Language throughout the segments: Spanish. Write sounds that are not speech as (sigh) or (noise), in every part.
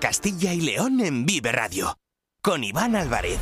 Castilla y León en Vive Radio, con Iván Álvarez.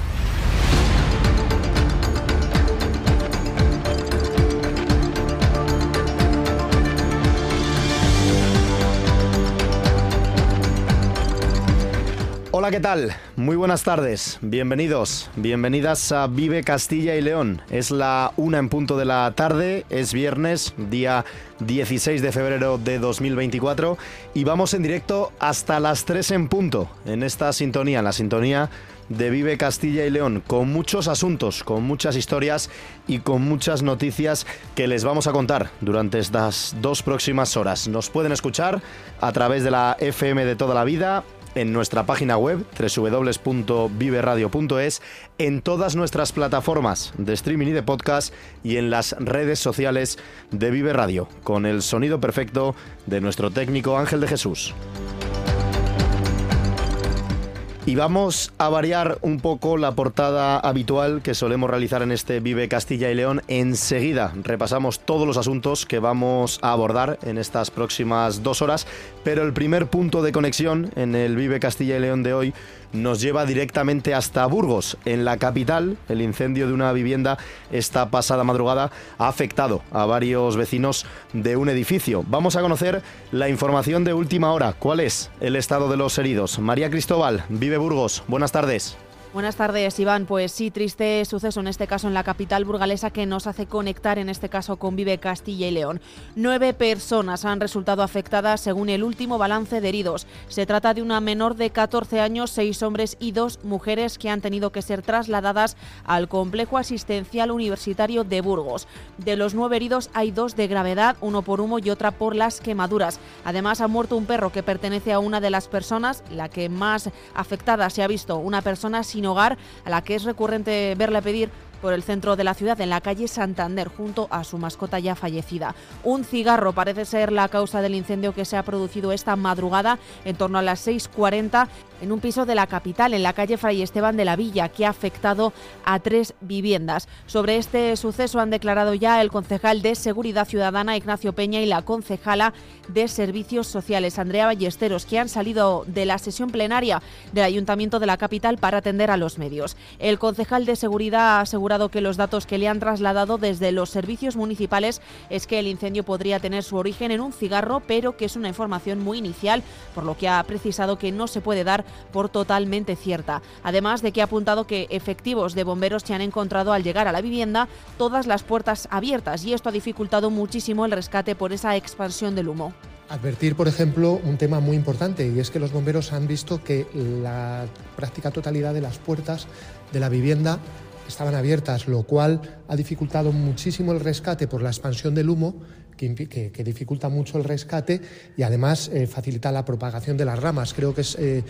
¿Qué tal? Muy buenas tardes. Bienvenidos, bienvenidas a Vive Castilla y León. Es la una en punto de la tarde, es viernes, día 16 de febrero de 2024 y vamos en directo hasta las 3 en punto en esta sintonía, en la sintonía de Vive Castilla y León, con muchos asuntos, con muchas historias y con muchas noticias que les vamos a contar durante estas dos próximas horas. Nos pueden escuchar a través de la FM de toda la vida en nuestra página web www.viveradio.es, en todas nuestras plataformas de streaming y de podcast y en las redes sociales de Vive Radio, con el sonido perfecto de nuestro técnico Ángel de Jesús. Y vamos a variar un poco la portada habitual que solemos realizar en este Vive Castilla y León. Enseguida repasamos todos los asuntos que vamos a abordar en estas próximas dos horas, pero el primer punto de conexión en el Vive Castilla y León de hoy nos lleva directamente hasta Burgos, en la capital. El incendio de una vivienda esta pasada madrugada ha afectado a varios vecinos de un edificio. Vamos a conocer la información de última hora. ¿Cuál es el estado de los heridos? María Cristóbal, vive Burgos. Buenas tardes. Buenas tardes, Iván. Pues sí, triste suceso en este caso en la capital burgalesa que nos hace conectar en este caso con Vive Castilla y León. Nueve personas han resultado afectadas según el último balance de heridos. Se trata de una menor de 14 años, seis hombres y dos mujeres que han tenido que ser trasladadas al complejo asistencial universitario de Burgos. De los nueve heridos hay dos de gravedad, uno por humo y otra por las quemaduras. Además ha muerto un perro que pertenece a una de las personas, la que más afectada se ha visto, una persona sin sin hogar, a la que es recurrente verle pedir por el centro de la ciudad, en la calle Santander, junto a su mascota ya fallecida. Un cigarro parece ser la causa del incendio que se ha producido esta madrugada en torno a las 6.40 en un piso de la capital, en la calle Fray Esteban de la Villa, que ha afectado a tres viviendas. Sobre este suceso han declarado ya el concejal de Seguridad Ciudadana, Ignacio Peña, y la concejala de Servicios Sociales, Andrea Ballesteros, que han salido de la sesión plenaria del Ayuntamiento de la capital para atender a los medios. El concejal de Seguridad ha asegurado que los datos que le han trasladado desde los servicios municipales es que el incendio podría tener su origen en un cigarro, pero que es una información muy inicial, por lo que ha precisado que no se puede dar por totalmente cierta. Además de que ha apuntado que efectivos de bomberos se han encontrado al llegar a la vivienda todas las puertas abiertas y esto ha dificultado muchísimo el rescate por esa expansión del humo. Advertir, por ejemplo, un tema muy importante y es que los bomberos han visto que la práctica totalidad de las puertas de la vivienda estaban abiertas, lo cual ha dificultado muchísimo el rescate por la expansión del humo que, dificulta mucho el rescate y además eh, facilita la propagación de las ramas. Creo que es eh,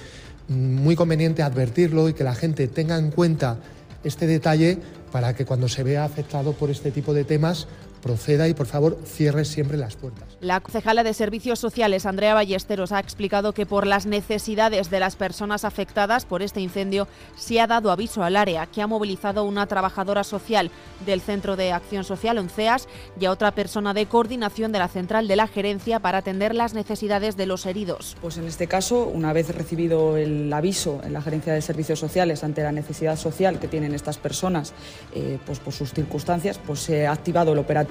muy conveniente advertirlo y que la gente tenga en cuenta este detalle para que cuando se vea afectado por este tipo de temas proceda y por favor cierre siempre las puertas. La concejala de Servicios Sociales, Andrea Ballesteros, ha explicado que por las necesidades de las personas afectadas por este incendio se ha dado aviso al área, que ha movilizado una trabajadora social del Centro de Acción Social, ONCEAS, y a otra persona de coordinación de la central de la gerencia para atender las necesidades de los heridos. Pues en este caso, una vez recibido el aviso en la gerencia de Servicios Sociales ante la necesidad social que tienen estas personas, eh, pues por sus circunstancias, pues se ha activado el operativo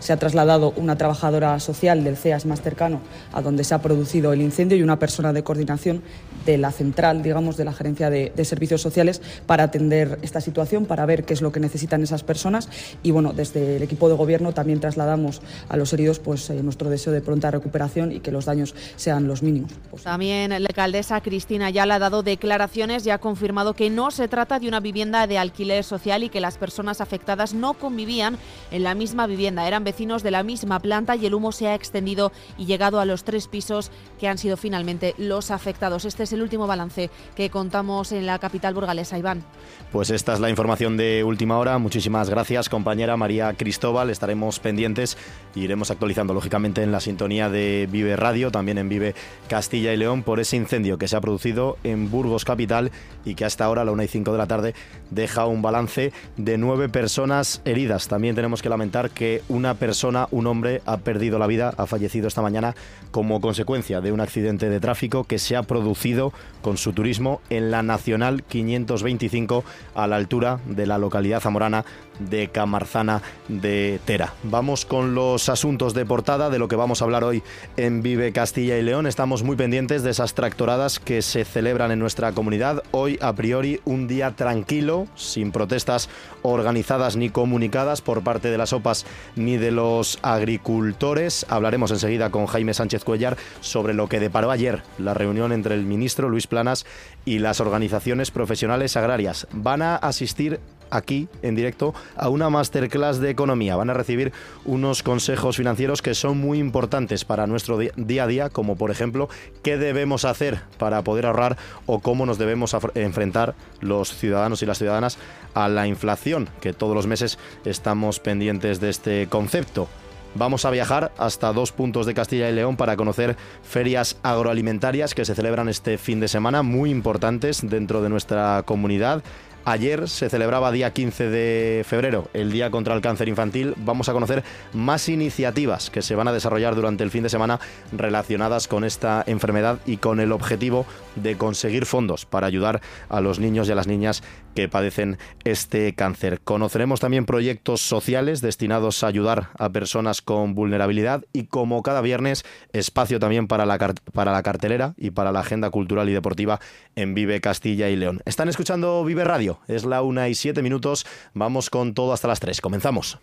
se ha trasladado una trabajadora social del CEAS más cercano a donde se ha producido el incendio y una persona de coordinación de la central, digamos, de la Gerencia de, Servicios Sociales para atender esta situación, para ver qué es lo que necesitan esas personas. Y bueno, desde el equipo de gobierno también trasladamos a los heridos pues, eh, nuestro deseo de pronta recuperación y que los daños sean los mínimos. También la alcaldesa Cristina ya ha dado declaraciones y ha confirmado que no se trata de una vivienda de alquiler social y que las personas afectadas no convivían en la misma vivienda. Eran vecinos de la misma planta y el humo se ha extendido y llegado a los tres pisos que han sido finalmente los afectados. Este es el último balance que contamos en la capital burgalesa, Iván. Pues esta es la información de última hora. Muchísimas gracias, compañera María Cristóbal. Estaremos pendientes y iremos actualizando, lógicamente, en la sintonía de Vive Radio, también en Vive Castilla y León, por ese incendio que se ha producido en Burgos Capital y que hasta ahora, a la 1 y 5 de la tarde, deja un balance de nueve personas heridas. También tenemos que lamentar que una persona, un hombre, ha perdido la vida, ha fallecido esta mañana como consecuencia de un accidente de tráfico que se ha producido con su turismo en la Nacional 525 a la altura de la localidad zamorana de Camarzana de Tera. Vamos con los asuntos de portada de lo que vamos a hablar hoy en Vive Castilla y León. Estamos muy pendientes de esas tractoradas que se celebran en nuestra comunidad. Hoy, a priori, un día tranquilo, sin protestas organizadas ni comunicadas por parte de las OPAs ni de los agricultores. Hablaremos enseguida con Jaime Sánchez Cuellar sobre lo que deparó ayer la reunión entre el ministro Luis Planas y las organizaciones profesionales agrarias. Van a asistir aquí en directo a una masterclass de economía. Van a recibir unos consejos financieros que son muy importantes para nuestro día a día, como por ejemplo qué debemos hacer para poder ahorrar o cómo nos debemos enfrentar los ciudadanos y las ciudadanas a la inflación, que todos los meses estamos pendientes de este concepto. Vamos a viajar hasta dos puntos de Castilla y León para conocer ferias agroalimentarias que se celebran este fin de semana, muy importantes dentro de nuestra comunidad. Ayer se celebraba día 15 de febrero, el Día contra el Cáncer Infantil. Vamos a conocer más iniciativas que se van a desarrollar durante el fin de semana relacionadas con esta enfermedad y con el objetivo de conseguir fondos para ayudar a los niños y a las niñas que padecen este cáncer. Conoceremos también proyectos sociales destinados a ayudar a personas con vulnerabilidad y como cada viernes espacio también para la, para la cartelera y para la agenda cultural y deportiva en Vive Castilla y León. Están escuchando Vive Radio es la una y siete minutos. Vamos con todo hasta las tres. Comenzamos.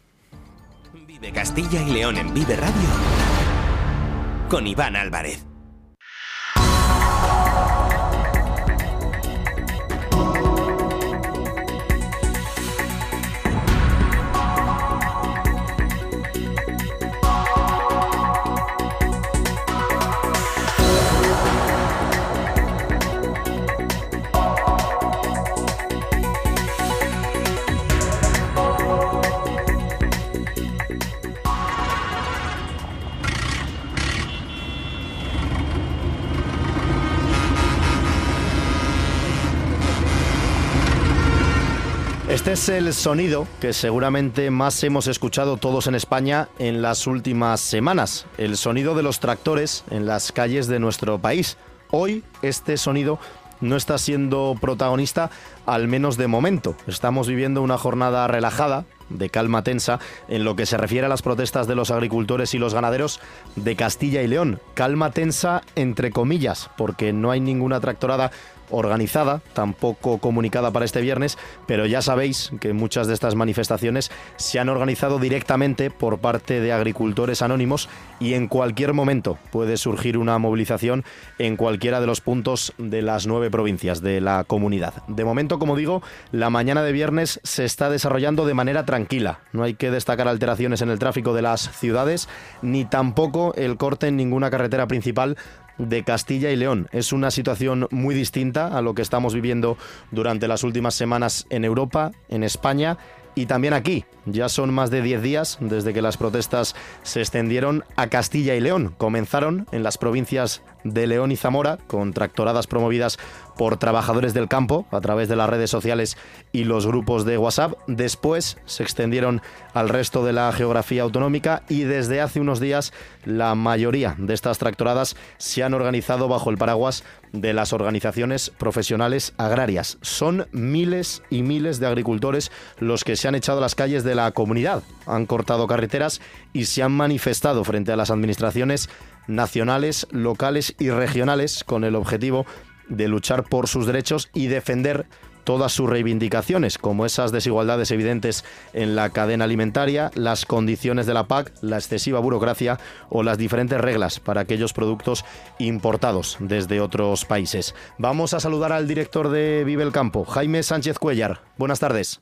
Vive Castilla y León en Vive Radio. Con Iván Álvarez. Este es el sonido que seguramente más hemos escuchado todos en España en las últimas semanas, el sonido de los tractores en las calles de nuestro país. Hoy este sonido no está siendo protagonista, al menos de momento. Estamos viviendo una jornada relajada, de calma tensa, en lo que se refiere a las protestas de los agricultores y los ganaderos de Castilla y León. Calma tensa entre comillas, porque no hay ninguna tractorada organizada, tampoco comunicada para este viernes, pero ya sabéis que muchas de estas manifestaciones se han organizado directamente por parte de agricultores anónimos y en cualquier momento puede surgir una movilización en cualquiera de los puntos de las nueve provincias de la comunidad. De momento, como digo, la mañana de viernes se está desarrollando de manera tranquila. No hay que destacar alteraciones en el tráfico de las ciudades, ni tampoco el corte en ninguna carretera principal de Castilla y León. Es una situación muy distinta a lo que estamos viviendo durante las últimas semanas en Europa, en España y también aquí. Ya son más de 10 días desde que las protestas se extendieron a Castilla y León. Comenzaron en las provincias de León y Zamora, con tractoradas promovidas por trabajadores del campo a través de las redes sociales y los grupos de WhatsApp. Después se extendieron al resto de la geografía autonómica y desde hace unos días la mayoría de estas tractoradas se han organizado bajo el paraguas de las organizaciones profesionales agrarias. Son miles y miles de agricultores los que se han echado a las calles de la comunidad, han cortado carreteras y se han manifestado frente a las administraciones nacionales, locales y regionales con el objetivo de luchar por sus derechos y defender todas sus reivindicaciones, como esas desigualdades evidentes en la cadena alimentaria, las condiciones de la PAC, la excesiva burocracia o las diferentes reglas para aquellos productos importados desde otros países. Vamos a saludar al director de Vive el Campo, Jaime Sánchez Cuellar. Buenas tardes.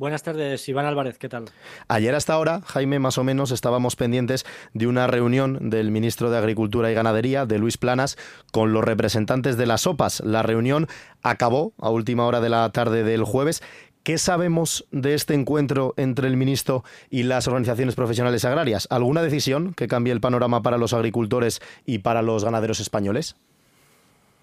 Buenas tardes, Iván Álvarez, ¿qué tal? Ayer hasta ahora, Jaime, más o menos estábamos pendientes de una reunión del ministro de Agricultura y Ganadería, de Luis Planas, con los representantes de las OPAs. La reunión acabó a última hora de la tarde del jueves. ¿Qué sabemos de este encuentro entre el ministro y las organizaciones profesionales agrarias? ¿Alguna decisión que cambie el panorama para los agricultores y para los ganaderos españoles?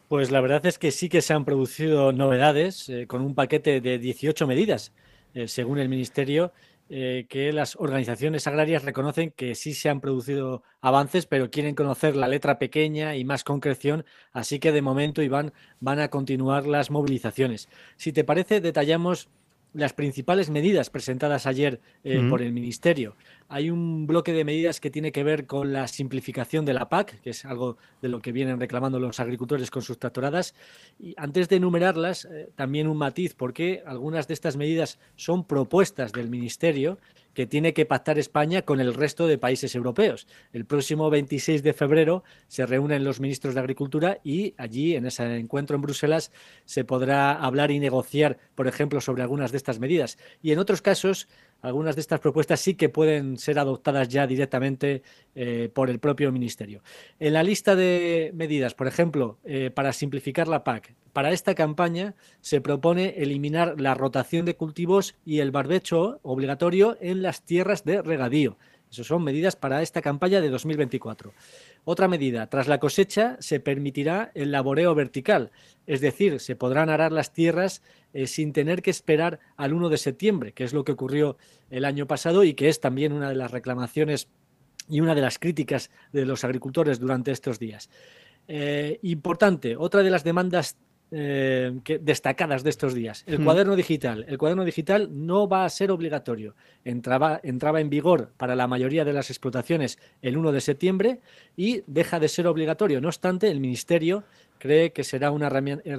Pues la verdad es que sí que se han producido novedades eh, con un paquete de 18 medidas eh, según el Ministerio, eh, que las organizaciones agrarias reconocen que sí se han producido avances, pero quieren conocer la letra pequeña y más concreción, así que de momento, Iván, van a continuar las movilizaciones. Si te parece, detallamos las principales medidas presentadas ayer eh, por el Ministerio. Hay un bloque de medidas que tiene que ver con la simplificación de la PAC, que es algo de lo que vienen reclamando los agricultores con sus tractoradas. Y antes de enumerarlas, eh, también un matiz, porque algunas de estas medidas son propuestas del Ministerio que tiene que pactar España con el resto de países europeos. El próximo 26 de febrero se reúnen los ministros de Agricultura y allí, en ese encuentro en Bruselas, se podrá hablar y negociar, por ejemplo, sobre algunas de estas medidas. Y en otros casos, algunas de estas propuestas sí que pueden ser adoptadas ya directamente eh, por el propio Ministerio. En la lista de medidas, por ejemplo, eh, para simplificar la PAC, para esta campaña se propone eliminar la rotación de cultivos y el barbecho obligatorio en las tierras de regadío. Esas son medidas para esta campaña de 2024. Otra medida, tras la cosecha se permitirá el laboreo vertical, es decir, se podrán arar las tierras eh, sin tener que esperar al 1 de septiembre, que es lo que ocurrió el año pasado y que es también una de las reclamaciones y una de las críticas de los agricultores durante estos días. Eh, importante, otra de las demandas eh, destacadas de estos días. El hmm. cuaderno digital. El cuaderno digital no va a ser obligatorio. Entraba, entraba en vigor para la mayoría de las explotaciones el 1 de septiembre y deja de ser obligatorio. No obstante, el Ministerio cree que será una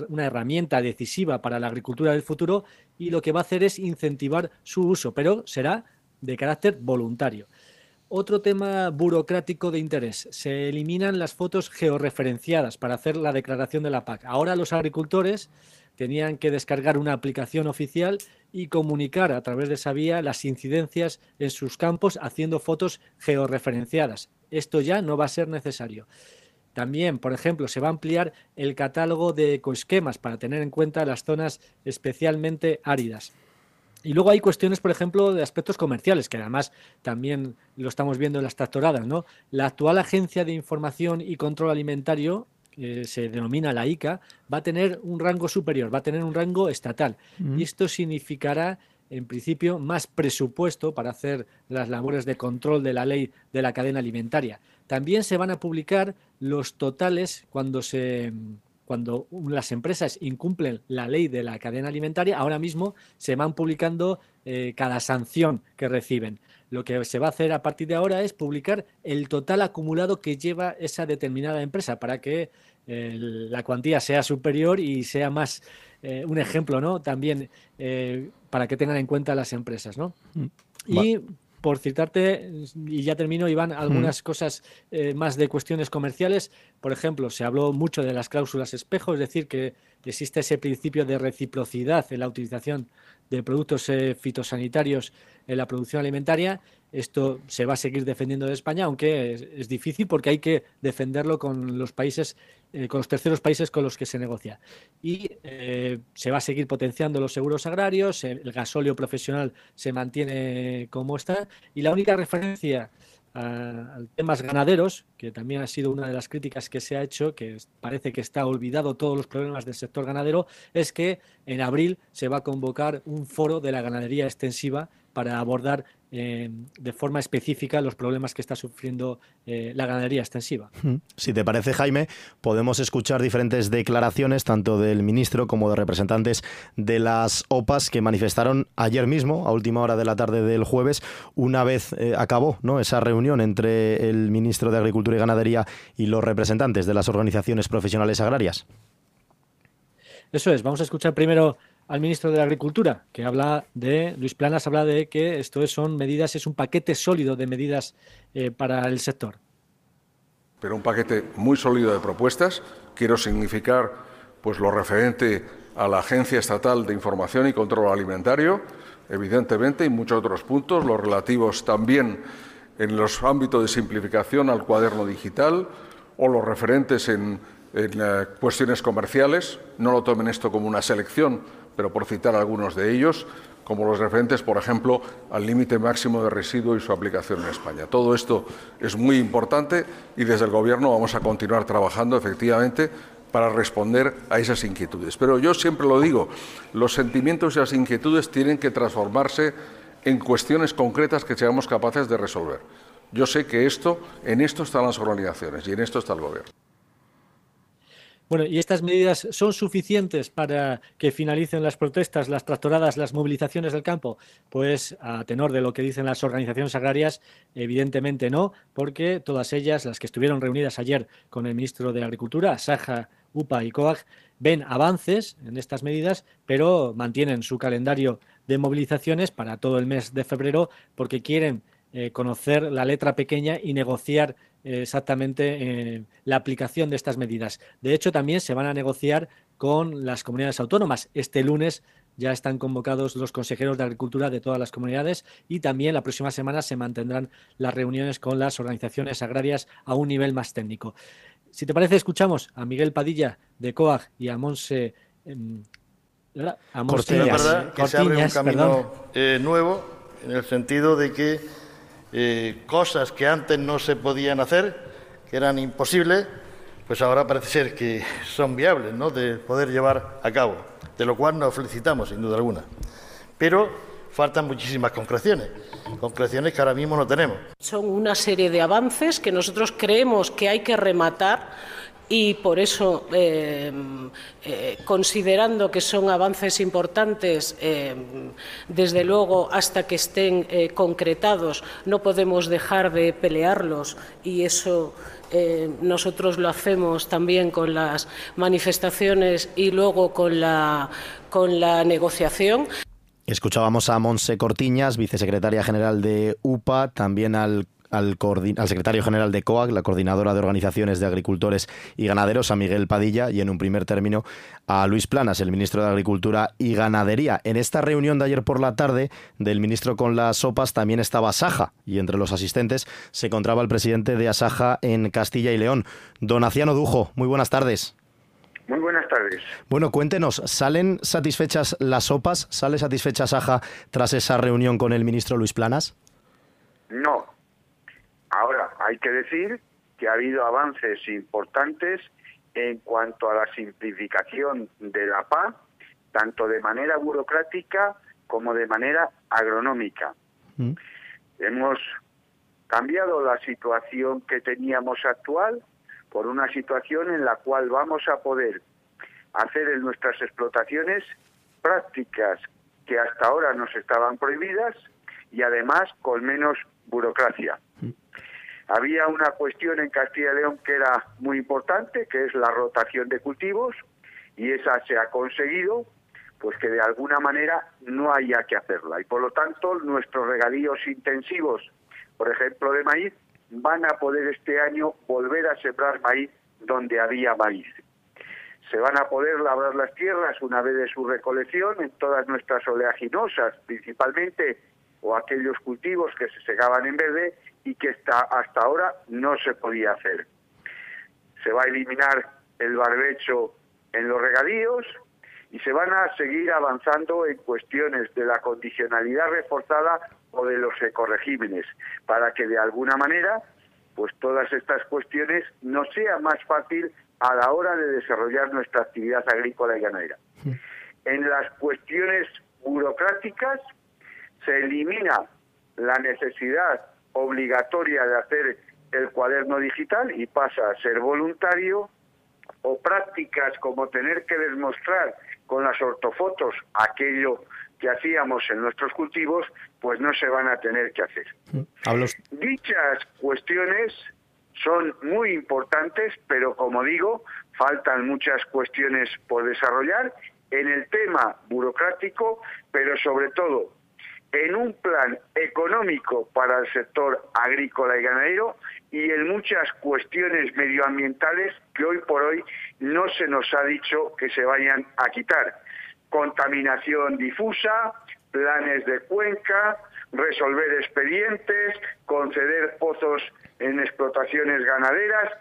una herramienta decisiva para la agricultura del futuro y lo que va a hacer es incentivar su uso, pero será de carácter voluntario. Otro tema burocrático de interés. Se eliminan las fotos georreferenciadas para hacer la declaración de la PAC. Ahora los agricultores tenían que descargar una aplicación oficial y comunicar a través de esa vía las incidencias en sus campos haciendo fotos georreferenciadas. Esto ya no va a ser necesario. También, por ejemplo, se va a ampliar el catálogo de ecoesquemas para tener en cuenta las zonas especialmente áridas. Y luego hay cuestiones, por ejemplo, de aspectos comerciales, que además también lo estamos viendo en las tractoradas, ¿no? La actual Agencia de Información y Control Alimentario, que se denomina la ICA, va a tener un rango superior, va a tener un rango estatal. Y esto significará, en principio, más presupuesto para hacer las labores de control de la ley de la cadena alimentaria. También se van a publicar los totales cuando se cuando las empresas incumplen la ley de la cadena alimentaria, ahora mismo se van publicando eh, cada sanción que reciben. Lo que se va a hacer a partir de ahora es publicar el total acumulado que lleva esa determinada empresa para que eh, la cuantía sea superior y sea más eh, un ejemplo, ¿no? También para que tengan en cuenta las empresas, ¿no? Mm. Y por citarte, y ya termino, Iván, algunas cosas eh, más de cuestiones comerciales. Por ejemplo, se habló mucho de las cláusulas espejo, es decir, que existe ese principio de reciprocidad en la utilización de productos eh, fitosanitarios en la producción alimentaria. Esto se va a seguir defendiendo de España, aunque es, difícil porque hay que defenderlo con los países, eh, con los terceros países con los que se negocia. Y eh, se va a seguir potenciando los seguros agrarios, el gasóleo profesional se mantiene como está. Y la única referencia a, temas ganaderos, que también ha sido una de las críticas que se ha hecho, que parece que está olvidado todos los problemas del sector ganadero, es que en abril se va a convocar un foro de la ganadería extensiva para abordar eh, de forma específica los problemas que está sufriendo eh, la ganadería extensiva. Si te parece, Jaime, podemos escuchar diferentes declaraciones, tanto del ministro como de representantes de las OPAs, que manifestaron ayer mismo, a última hora de la tarde del jueves, una vez eh, acabó ¿no? esa reunión entre el ministro de Agricultura y Ganadería y los representantes de las organizaciones profesionales agrarias. Eso es, vamos a escuchar primero al ministro de Agricultura, que habla de, Luis Planas habla de que esto son medidas, es un paquete sólido de medidas eh, para el sector. Pero un paquete muy sólido de propuestas. Quiero significar pues lo referente a la Agencia Estatal de Información y Control Alimentario, evidentemente, y muchos otros puntos, los relativos también en los ámbitos de simplificación al cuaderno digital o los referentes en, eh, cuestiones comerciales. No lo tomen esto como una selección, pero por citar algunos de ellos, como los referentes, por ejemplo, al límite máximo de residuo y su aplicación en España. Todo esto es muy importante y desde el Gobierno vamos a continuar trabajando efectivamente para responder a esas inquietudes. Pero yo siempre lo digo, los sentimientos y las inquietudes tienen que transformarse en cuestiones concretas que seamos capaces de resolver. Yo sé que esto, en esto están las organizaciones y en esto está el gobierno. Bueno, ¿y estas medidas son suficientes para que finalicen las protestas, las tractoradas, las movilizaciones del campo? Pues a tenor de lo que dicen las organizaciones agrarias, evidentemente no, porque todas ellas, las que estuvieron reunidas ayer con el ministro de Agricultura, Saja, UPA y COAG, ven avances en estas medidas, pero mantienen su calendario de movilizaciones para todo el mes de febrero porque quieren eh, conocer la letra pequeña y negociar eh, exactamente eh, la aplicación de estas medidas. De hecho, también se van a negociar con las comunidades autónomas. Este lunes ya están convocados los consejeros de Agricultura de todas las comunidades y también la próxima semana se mantendrán las reuniones con las organizaciones agrarias a un nivel más técnico. Si te parece, escuchamos a Miguel Padilla de COAG y a Monse... Em, a Monse verdad que se abre un camino nuevo en el sentido de que eh, cosas que antes no se podían hacer, que eran imposibles, pues ahora parece ser que son viables, ¿no? De poder llevar a cabo, de lo cual nos felicitamos, sin duda alguna. Pero faltan muchísimas concreciones, concreciones que ahora mismo no tenemos. Son una serie de avances que nosotros creemos que hay que rematar y por eso, eh, eh, considerando que son avances importantes, eh, desde luego, hasta que estén concretados, no podemos dejar de pelearlos y eso nosotros lo hacemos también con las manifestaciones y luego con la, con la negociación. Escuchábamos a Monse Cortiñas, vicesecretaria general de UPA, también al al, secretario general de COAG, la coordinadora de organizaciones de agricultores y ganaderos, a Miguel Padilla, y en un primer término a Luis Planas, el ministro de Agricultura y Ganadería. En esta reunión de ayer por la tarde del ministro con las sopas también estaba Saja, y entre los asistentes se encontraba el presidente de Asaja en Castilla y León, Donaciano Dujo. Muy buenas tardes. Muy buenas tardes. Bueno, cuéntenos, ¿salen satisfechas las sopas? ¿Sale satisfecha Saja tras esa reunión con el ministro Luis Planas? Hay que decir que ha habido avances importantes en cuanto a la simplificación de la PA, tanto de manera burocrática como de manera agronómica. Mm. Hemos cambiado la situación que teníamos actual por una situación en la cual vamos a poder hacer en nuestras explotaciones prácticas que hasta ahora nos estaban prohibidas y además con menos burocracia. Mm. Había una cuestión en Castilla y León que era muy importante, que es la rotación de cultivos, y esa se ha conseguido, pues que de alguna manera no haya que hacerla. Y por lo tanto, nuestros regadíos intensivos, por ejemplo, de maíz, van a poder este año volver a sembrar maíz donde había maíz. Se van a poder labrar las tierras una vez de su recolección en todas nuestras oleaginosas, principalmente, o aquellos cultivos que se segaban en verde, y que hasta ahora no se podía hacer. Se va a eliminar el barbecho en los regadíos y se van a seguir avanzando en cuestiones de la condicionalidad reforzada o de los ecoregímenes, para que de alguna manera pues todas estas cuestiones no sea más fácil a la hora de desarrollar nuestra actividad agrícola y ganadera. En las cuestiones burocráticas se elimina la necesidad obligatoria de hacer el cuaderno digital y pasa a ser voluntario, o prácticas como tener que demostrar con las ortofotos aquello que hacíamos en nuestros cultivos, pues no se van a tener que hacer. Dichas cuestiones son muy importantes, pero como digo, faltan muchas cuestiones por desarrollar en el tema burocrático, pero sobre todo en un plan económico para el sector agrícola y ganadero y en muchas cuestiones medioambientales que hoy por hoy no se nos ha dicho que se vayan a quitar. Contaminación difusa, planes de cuenca, resolver expedientes, conceder pozos en explotaciones ganaderas,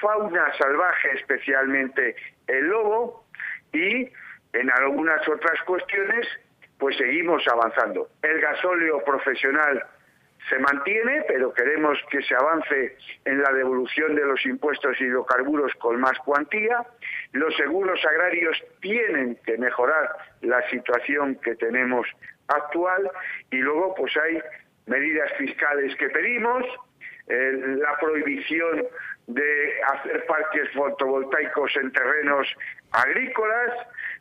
fauna salvaje, especialmente el lobo, y en algunas otras cuestiones pues seguimos avanzando. El gasóleo profesional se mantiene, pero queremos que se avance en la devolución de los impuestos hidrocarburos con más cuantía. Los seguros agrarios tienen que mejorar la situación que tenemos actual y luego pues hay medidas fiscales que pedimos, la prohibición de hacer parques fotovoltaicos en terrenos agrícolas.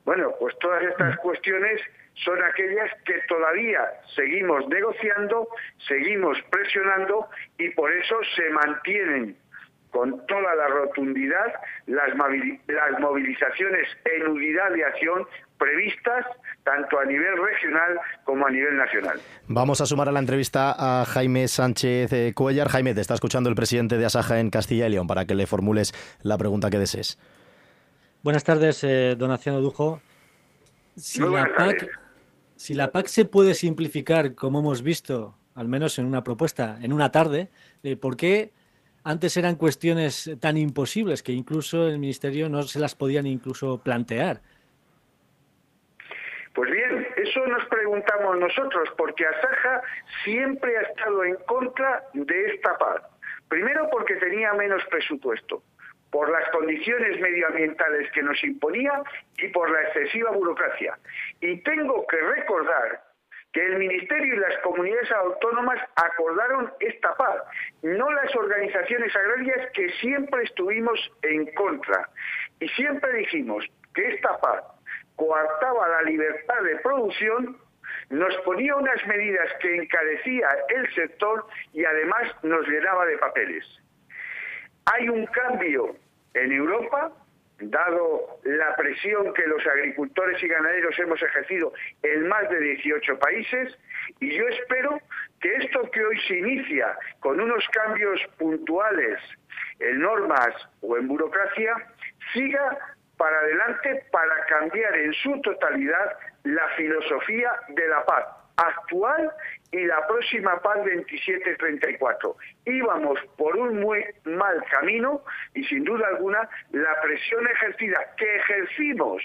Bueno, pues todas estas cuestiones son aquellas que todavía seguimos negociando, seguimos presionando y por eso se mantienen con toda la rotundidad las, movilizaciones en unidad de acción previstas tanto a nivel regional como a nivel nacional. Vamos a sumar a la entrevista a Jaime Sánchez eh, Cuellar. Jaime, te está escuchando el presidente de Asaja en Castilla y León para que le formules la pregunta que desees. Buenas tardes, eh, donación Dujo. Si la, PAC, si la PAC se puede simplificar, como hemos visto, al menos en una propuesta, en una tarde, eh, ¿por qué antes eran cuestiones tan imposibles que incluso el Ministerio no se las podían incluso plantear? Pues bien, eso nos preguntamos nosotros, porque Asaja siempre ha estado en contra de esta paz. Primero porque tenía menos presupuesto, por las condiciones medioambientales que nos imponía y por la excesiva burocracia. Y tengo que recordar que el Ministerio y las comunidades autónomas acordaron esta paz, no las organizaciones agrarias que siempre estuvimos en contra. Y siempre dijimos que esta paz coartaba la libertad de producción, nos ponía unas medidas que encarecía el sector y además nos llenaba de papeles. Hay un cambio en Europa, dado la presión que los agricultores y ganaderos hemos ejercido en más de 18 países, y yo espero que esto que hoy se inicia con unos cambios puntuales en normas o en burocracia, siga para adelante para cambiar en su totalidad la filosofía de la paz actual y la próxima paz 27-34. Íbamos por un muy mal camino y sin duda alguna la presión ejercida que ejercimos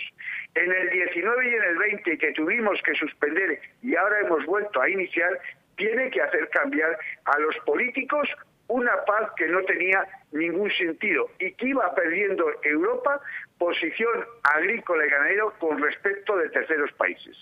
en el 19 y en el 20 que tuvimos que suspender y ahora hemos vuelto a iniciar tiene que hacer cambiar a los políticos una paz que no tenía ningún sentido y que iba perdiendo Europa posición agrícola y ganadero con respecto de terceros países.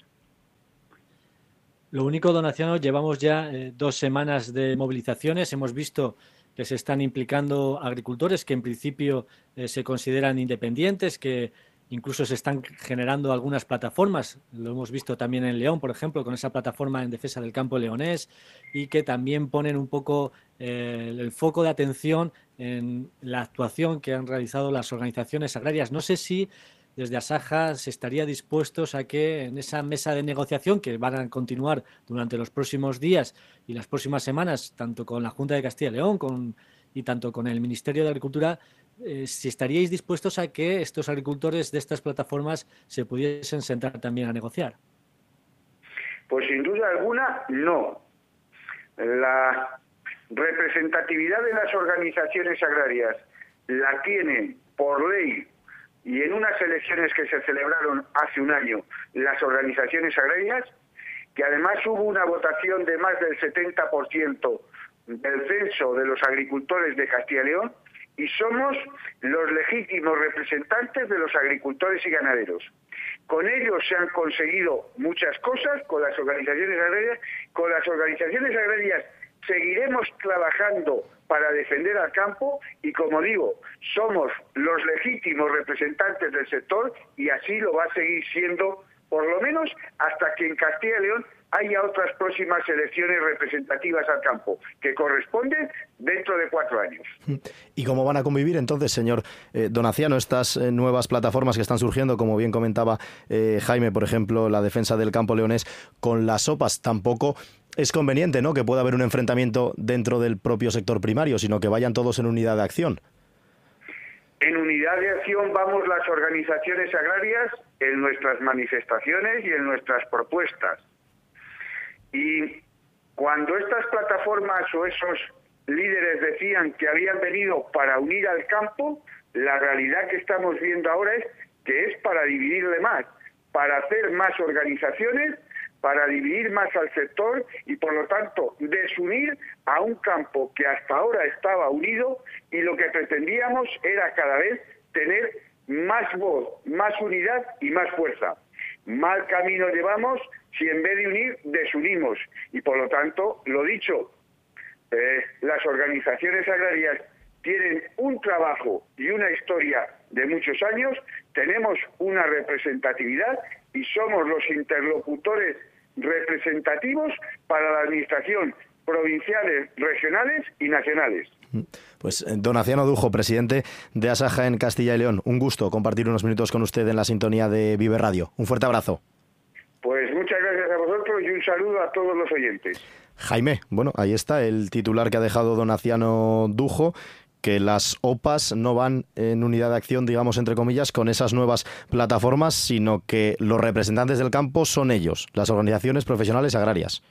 Lo único, donación, llevamos ya eh, dos semanas de movilizaciones. Hemos visto que se están implicando agricultores que en principio eh, se consideran independientes, que Incluso se están generando algunas plataformas, lo hemos visto también en León, por ejemplo, con esa plataforma en defensa del campo leonés, y que también ponen un poco eh, el foco de atención en la actuación que han realizado las organizaciones agrarias. No sé si desde Asaja se estaría dispuestos a que en esa mesa de negociación que van a continuar durante los próximos días y las próximas semanas, tanto con la Junta de Castilla y León y tanto con el Ministerio de Agricultura, eh, si estaríais dispuestos a que estos agricultores de estas plataformas se pudiesen sentar también a negociar. Pues sin duda alguna, no. La representatividad de las organizaciones agrarias la tienen por ley y en unas elecciones que se celebraron hace un año las organizaciones agrarias, que además hubo una votación de más del 70% del censo de los agricultores de Castilla y León, y somos los legítimos representantes de los agricultores y ganaderos. Con ellos se han conseguido muchas cosas, con las organizaciones agrarias, con las organizaciones agrarias seguiremos trabajando para defender al campo y como digo, somos los legítimos representantes del sector y así lo va a seguir siendo por lo menos hasta que en Castilla y León haya otras próximas elecciones representativas al campo, que corresponden dentro de cuatro años. ¿Y cómo van a convivir entonces, señor eh, Donaciano, estas eh, nuevas plataformas que están surgiendo, como bien comentaba eh, Jaime, por ejemplo, la defensa del campo leonés, con las sopas? Tampoco es conveniente ¿no? que pueda haber un enfrentamiento dentro del propio sector primario, sino que vayan todos en unidad de acción. En unidad de acción vamos las organizaciones agrarias en nuestras manifestaciones y en nuestras propuestas y cuando estas plataformas o esos líderes decían que habían venido para unir al campo, la realidad que estamos viendo ahora es que es para dividirle más, para hacer más organizaciones, para dividir más al sector y por lo tanto desunir a un campo que hasta ahora estaba unido y lo que pretendíamos era cada vez tener más voz, más unidad y más fuerza. Mal camino llevamos si en vez de unir desunimos. Y por lo tanto, lo dicho, eh, las organizaciones agrarias tienen un trabajo y una historia de muchos años, tenemos una representatividad y somos los interlocutores representativos para la administración provinciales, regionales y nacionales. Pues eh, Donaciano Dujo, presidente de Asaja en Castilla y León, un gusto compartir unos minutos con usted en la sintonía de Vive Radio. Un fuerte abrazo. Pues muchas gracias a vosotros y un saludo a todos los oyentes. Jaime, bueno, ahí está el titular que ha dejado Donaciano Dujo que las OPAs no van en unidad de acción, digamos, entre comillas, con esas nuevas plataformas, sino que los representantes del campo son ellos, las organizaciones profesionales agrarias.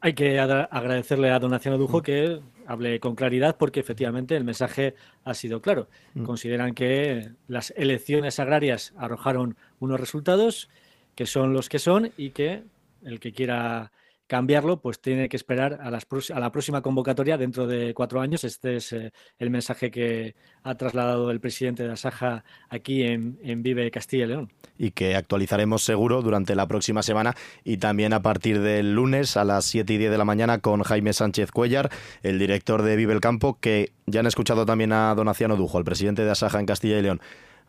Hay que agradecerle a Donaciano Dujo que hable con claridad porque efectivamente el mensaje ha sido claro. Mm. Consideran que las elecciones agrarias arrojaron unos resultados que son los que son y que el que quiera cambiarlo, pues tiene que esperar a, las, a, la próxima convocatoria dentro de cuatro años. Este es eh, el mensaje que ha trasladado el presidente de Asaja aquí en, en, Vive Castilla y León. Y que actualizaremos seguro durante la próxima semana y también a partir del lunes a las 7 y 10 de la mañana con Jaime Sánchez Cuellar, el director de Vive el Campo, que ya han escuchado también a Donaciano Dujo, el presidente de Asaja en Castilla y León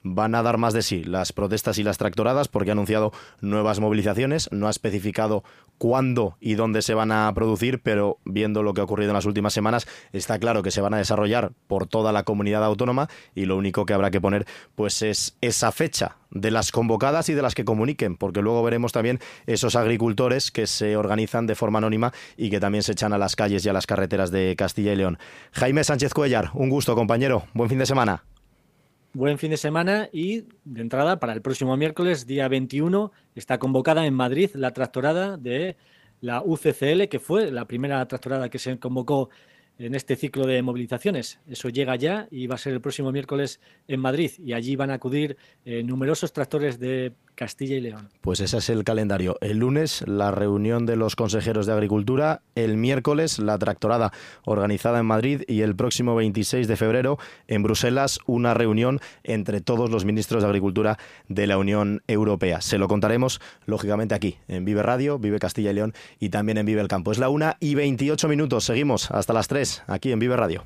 van a dar más de sí las protestas y las tractoradas porque ha anunciado nuevas movilizaciones, no ha especificado cuándo y dónde se van a producir, pero viendo lo que ha ocurrido en las últimas semanas, está claro que se van a desarrollar por toda la comunidad autónoma y lo único que habrá que poner pues es esa fecha de las convocadas y de las que comuniquen, porque luego veremos también esos agricultores que se organizan de forma anónima y que también se echan a las calles y a las carreteras de Castilla y León. Jaime Sánchez Cuellar, un gusto compañero, buen fin de semana buen fin de semana y de entrada para el próximo miércoles, día 21, está convocada en Madrid la tractorada de la UCCL, que fue la primera tractorada que se convocó en este ciclo de movilizaciones. Eso llega ya y va a ser el próximo miércoles en Madrid y allí van a acudir eh, numerosos tractores de Castilla y León. Pues ese es el calendario. El lunes la reunión de los consejeros de Agricultura, el miércoles la tractorada organizada en Madrid y el próximo 26 de febrero en Bruselas una reunión entre todos los ministros de Agricultura de la Unión Europea. Se lo contaremos lógicamente aquí en Vive Radio, Vive Castilla y León y también en Vive el Campo. Es la una y 28 minutos. Seguimos hasta las 3 aquí en Vive Radio.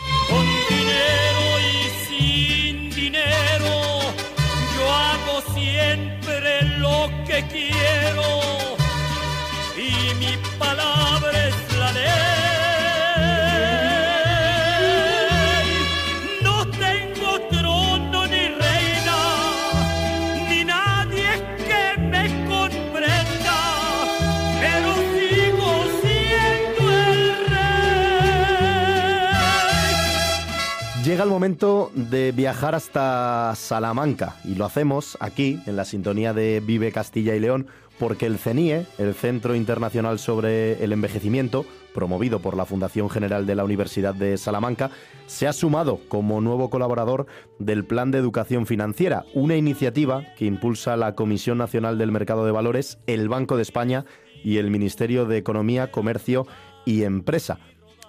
Con dinero y sin dinero, yo hago siempre lo que quiero momento de viajar hasta Salamanca y lo hacemos aquí en la sintonía de Vive Castilla y León porque el CENIE, el Centro Internacional sobre el Envejecimiento, promovido por la Fundación General de la Universidad de Salamanca, se ha sumado como nuevo colaborador del Plan de Educación Financiera, una iniciativa que impulsa la Comisión Nacional del Mercado de Valores, el Banco de España y el Ministerio de Economía, Comercio y Empresa.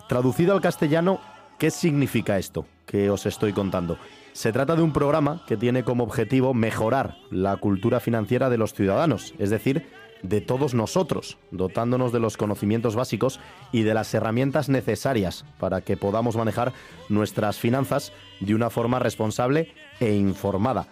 Traducido al castellano, ¿qué significa esto? que os estoy contando. Se trata de un programa que tiene como objetivo mejorar la cultura financiera de los ciudadanos, es decir, de todos nosotros, dotándonos de los conocimientos básicos y de las herramientas necesarias para que podamos manejar nuestras finanzas de una forma responsable e informada.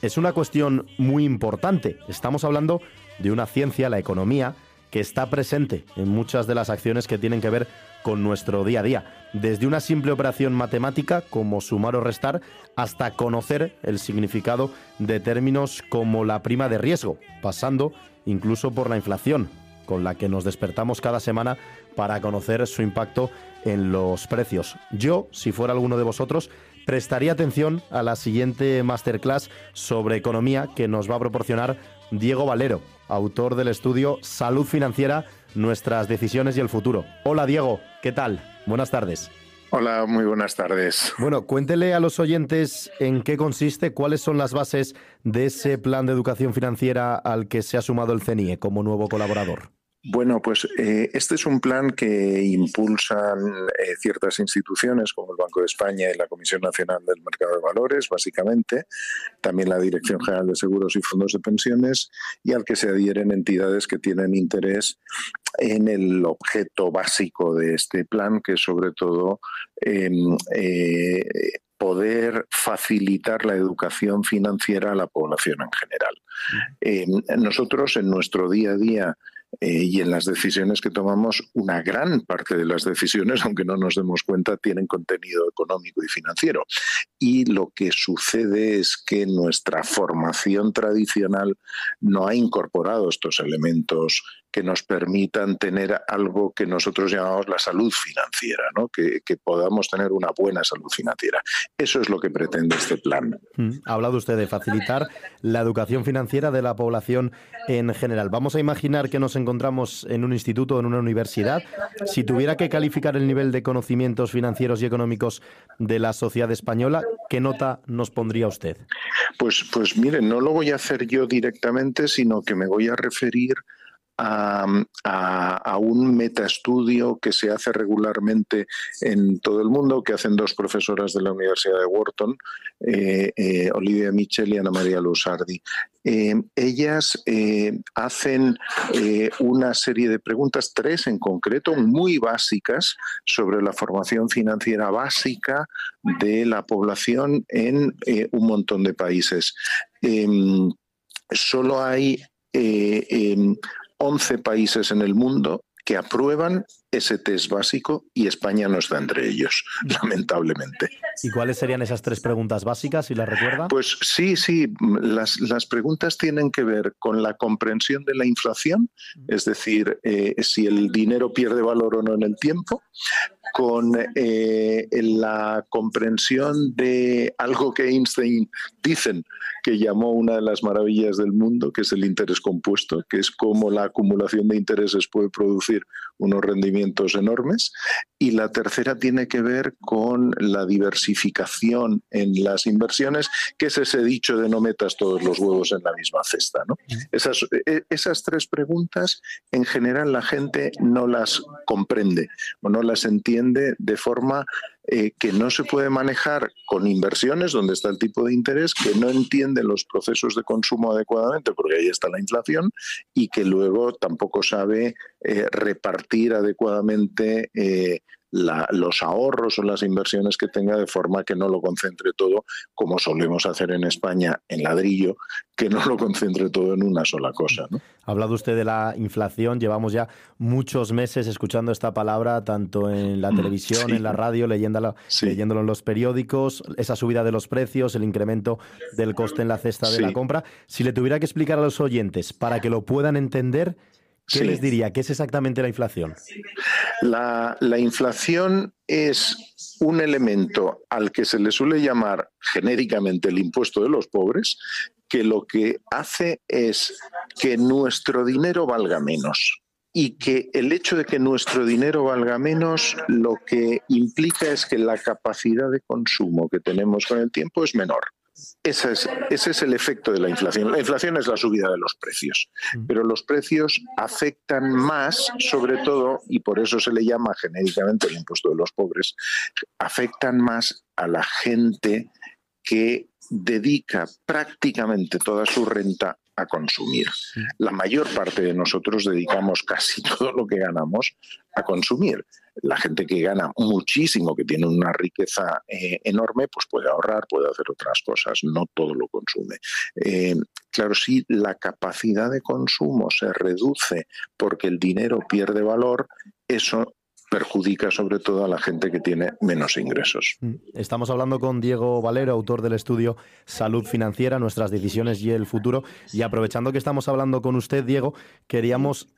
Es una cuestión muy importante. Estamos hablando de una ciencia, la economía, que está presente en muchas de las acciones que tienen que ver con nuestro día a día, desde una simple operación matemática como sumar o restar hasta conocer el significado de términos como la prima de riesgo, pasando incluso por la inflación, con la que nos despertamos cada semana para conocer su impacto en los precios. Yo, si fuera alguno de vosotros, prestaría atención a la siguiente masterclass sobre economía que nos va a proporcionar Diego Valero, autor del estudio Salud Financiera, Nuestras Decisiones y el Futuro. Hola Diego, ¿qué tal? Buenas tardes. Hola, muy buenas tardes. Bueno, cuéntele a los oyentes en qué consiste, cuáles son las bases de ese plan de educación financiera al que se ha sumado el CENIE como nuevo colaborador. Bueno, pues eh, este es un plan que impulsan eh, ciertas instituciones como el Banco de España y la Comisión Nacional del Mercado de Valores, básicamente, también la Dirección General de Seguros y Fondos de Pensiones, y al que se adhieren entidades que tienen interés en el objeto básico de este plan, que es sobre todo em, eh, poder facilitar la educación financiera a la población en general. Em, nosotros en nuestro día a día eh, y en las decisiones que tomamos, una gran parte de las decisiones, (laughs) aunque no nos demos cuenta, tienen contenido económico y financiero. Y lo que sucede es que nuestra formación tradicional no ha incorporado estos elementos que nos permitan tener algo que nosotros llamamos la salud financiera, ¿no? que, podamos tener una buena salud financiera. Eso es lo que pretende este plan. Mm. Ha hablado usted de facilitar la educación financiera de la población en general. Vamos a imaginar que nos encontramos en un instituto o en una universidad. Si tuviera que calificar el nivel de conocimientos financieros y económicos de la sociedad española, ¿qué nota nos pondría usted? Pues, pues miren, no lo voy a hacer yo directamente, sino que me voy a referir a, un metaestudio que se hace regularmente en todo el mundo, que hacen dos profesoras de la Universidad de Wharton, eh, eh, Olivia Michel y Ana María Lusardi. Eh, ellas hacen una serie de preguntas, tres en concreto, muy básicas, sobre la formación financiera básica de la población en un montón de países. Em, solo hay 11 países en el mundo que aprueban ese test básico y España no está entre ellos, (laughs) lamentablemente. ¿Y cuáles serían esas tres preguntas básicas, si las recuerda? Pues sí, sí, las, las preguntas tienen que ver con la comprensión de la inflación, es decir, eh, si el dinero pierde valor o no en el tiempo, con eh, la comprensión de algo que Einstein dicen que llamó una de las maravillas del mundo, que es el interés compuesto, que es cómo la acumulación de intereses puede producir unos rendimientos enormes. Y la tercera tiene que ver con la diversificación en las inversiones, que es ese dicho de no metas todos los huevos en la misma cesta. Esas, e, esas tres preguntas, en general, la gente no las comprende o no las entiende de forma eh, que no se puede manejar con inversiones donde está el tipo de interés, que no entiende los procesos de consumo adecuadamente porque ahí está la inflación y que luego tampoco sabe eh, repartir adecuadamente eh, los ahorros o las inversiones que tenga de forma que no lo concentre todo, como solemos hacer en España en ladrillo, que no lo concentre todo en una sola cosa. ¿no? Ha hablado usted de la inflación, llevamos ya muchos meses escuchando esta palabra, tanto en la mm, televisión, en la radio, leyéndola, leyéndolo en los periódicos, esa subida de los precios, el incremento del coste en la cesta de la compra. Si le tuviera que explicar a los oyentes, para que lo puedan entender, ¿Qué les diría? ¿Qué es exactamente la inflación? La, inflación es un elemento al que se le suele llamar genéricamente el impuesto de los pobres, que lo que hace es que nuestro dinero valga menos y que el hecho de que nuestro dinero valga menos lo que implica es que la capacidad de consumo que tenemos con el tiempo es menor. Ese es, ese es el efecto de la inflación. La inflación es la subida de los precios, mm. pero los precios afectan más, sobre todo, y por eso se le llama genéricamente el impuesto de los pobres, afectan más a la gente que dedica prácticamente toda su renta a consumir. Mm. La mayor parte de nosotros dedicamos casi (laughs) todo lo que ganamos a consumir. La gente que gana muchísimo, que tiene una riqueza eh, enorme, pues puede ahorrar, puede hacer otras cosas, no todo lo consume. Eh, claro, si la capacidad de consumo se reduce porque el dinero pierde valor, eso perjudica sobre todo a la gente que tiene menos ingresos. Mm. Estamos hablando con Diego Valero, autor del estudio Salud Financiera, nuestras decisiones y el futuro. Y aprovechando que estamos hablando con usted, Diego, queríamos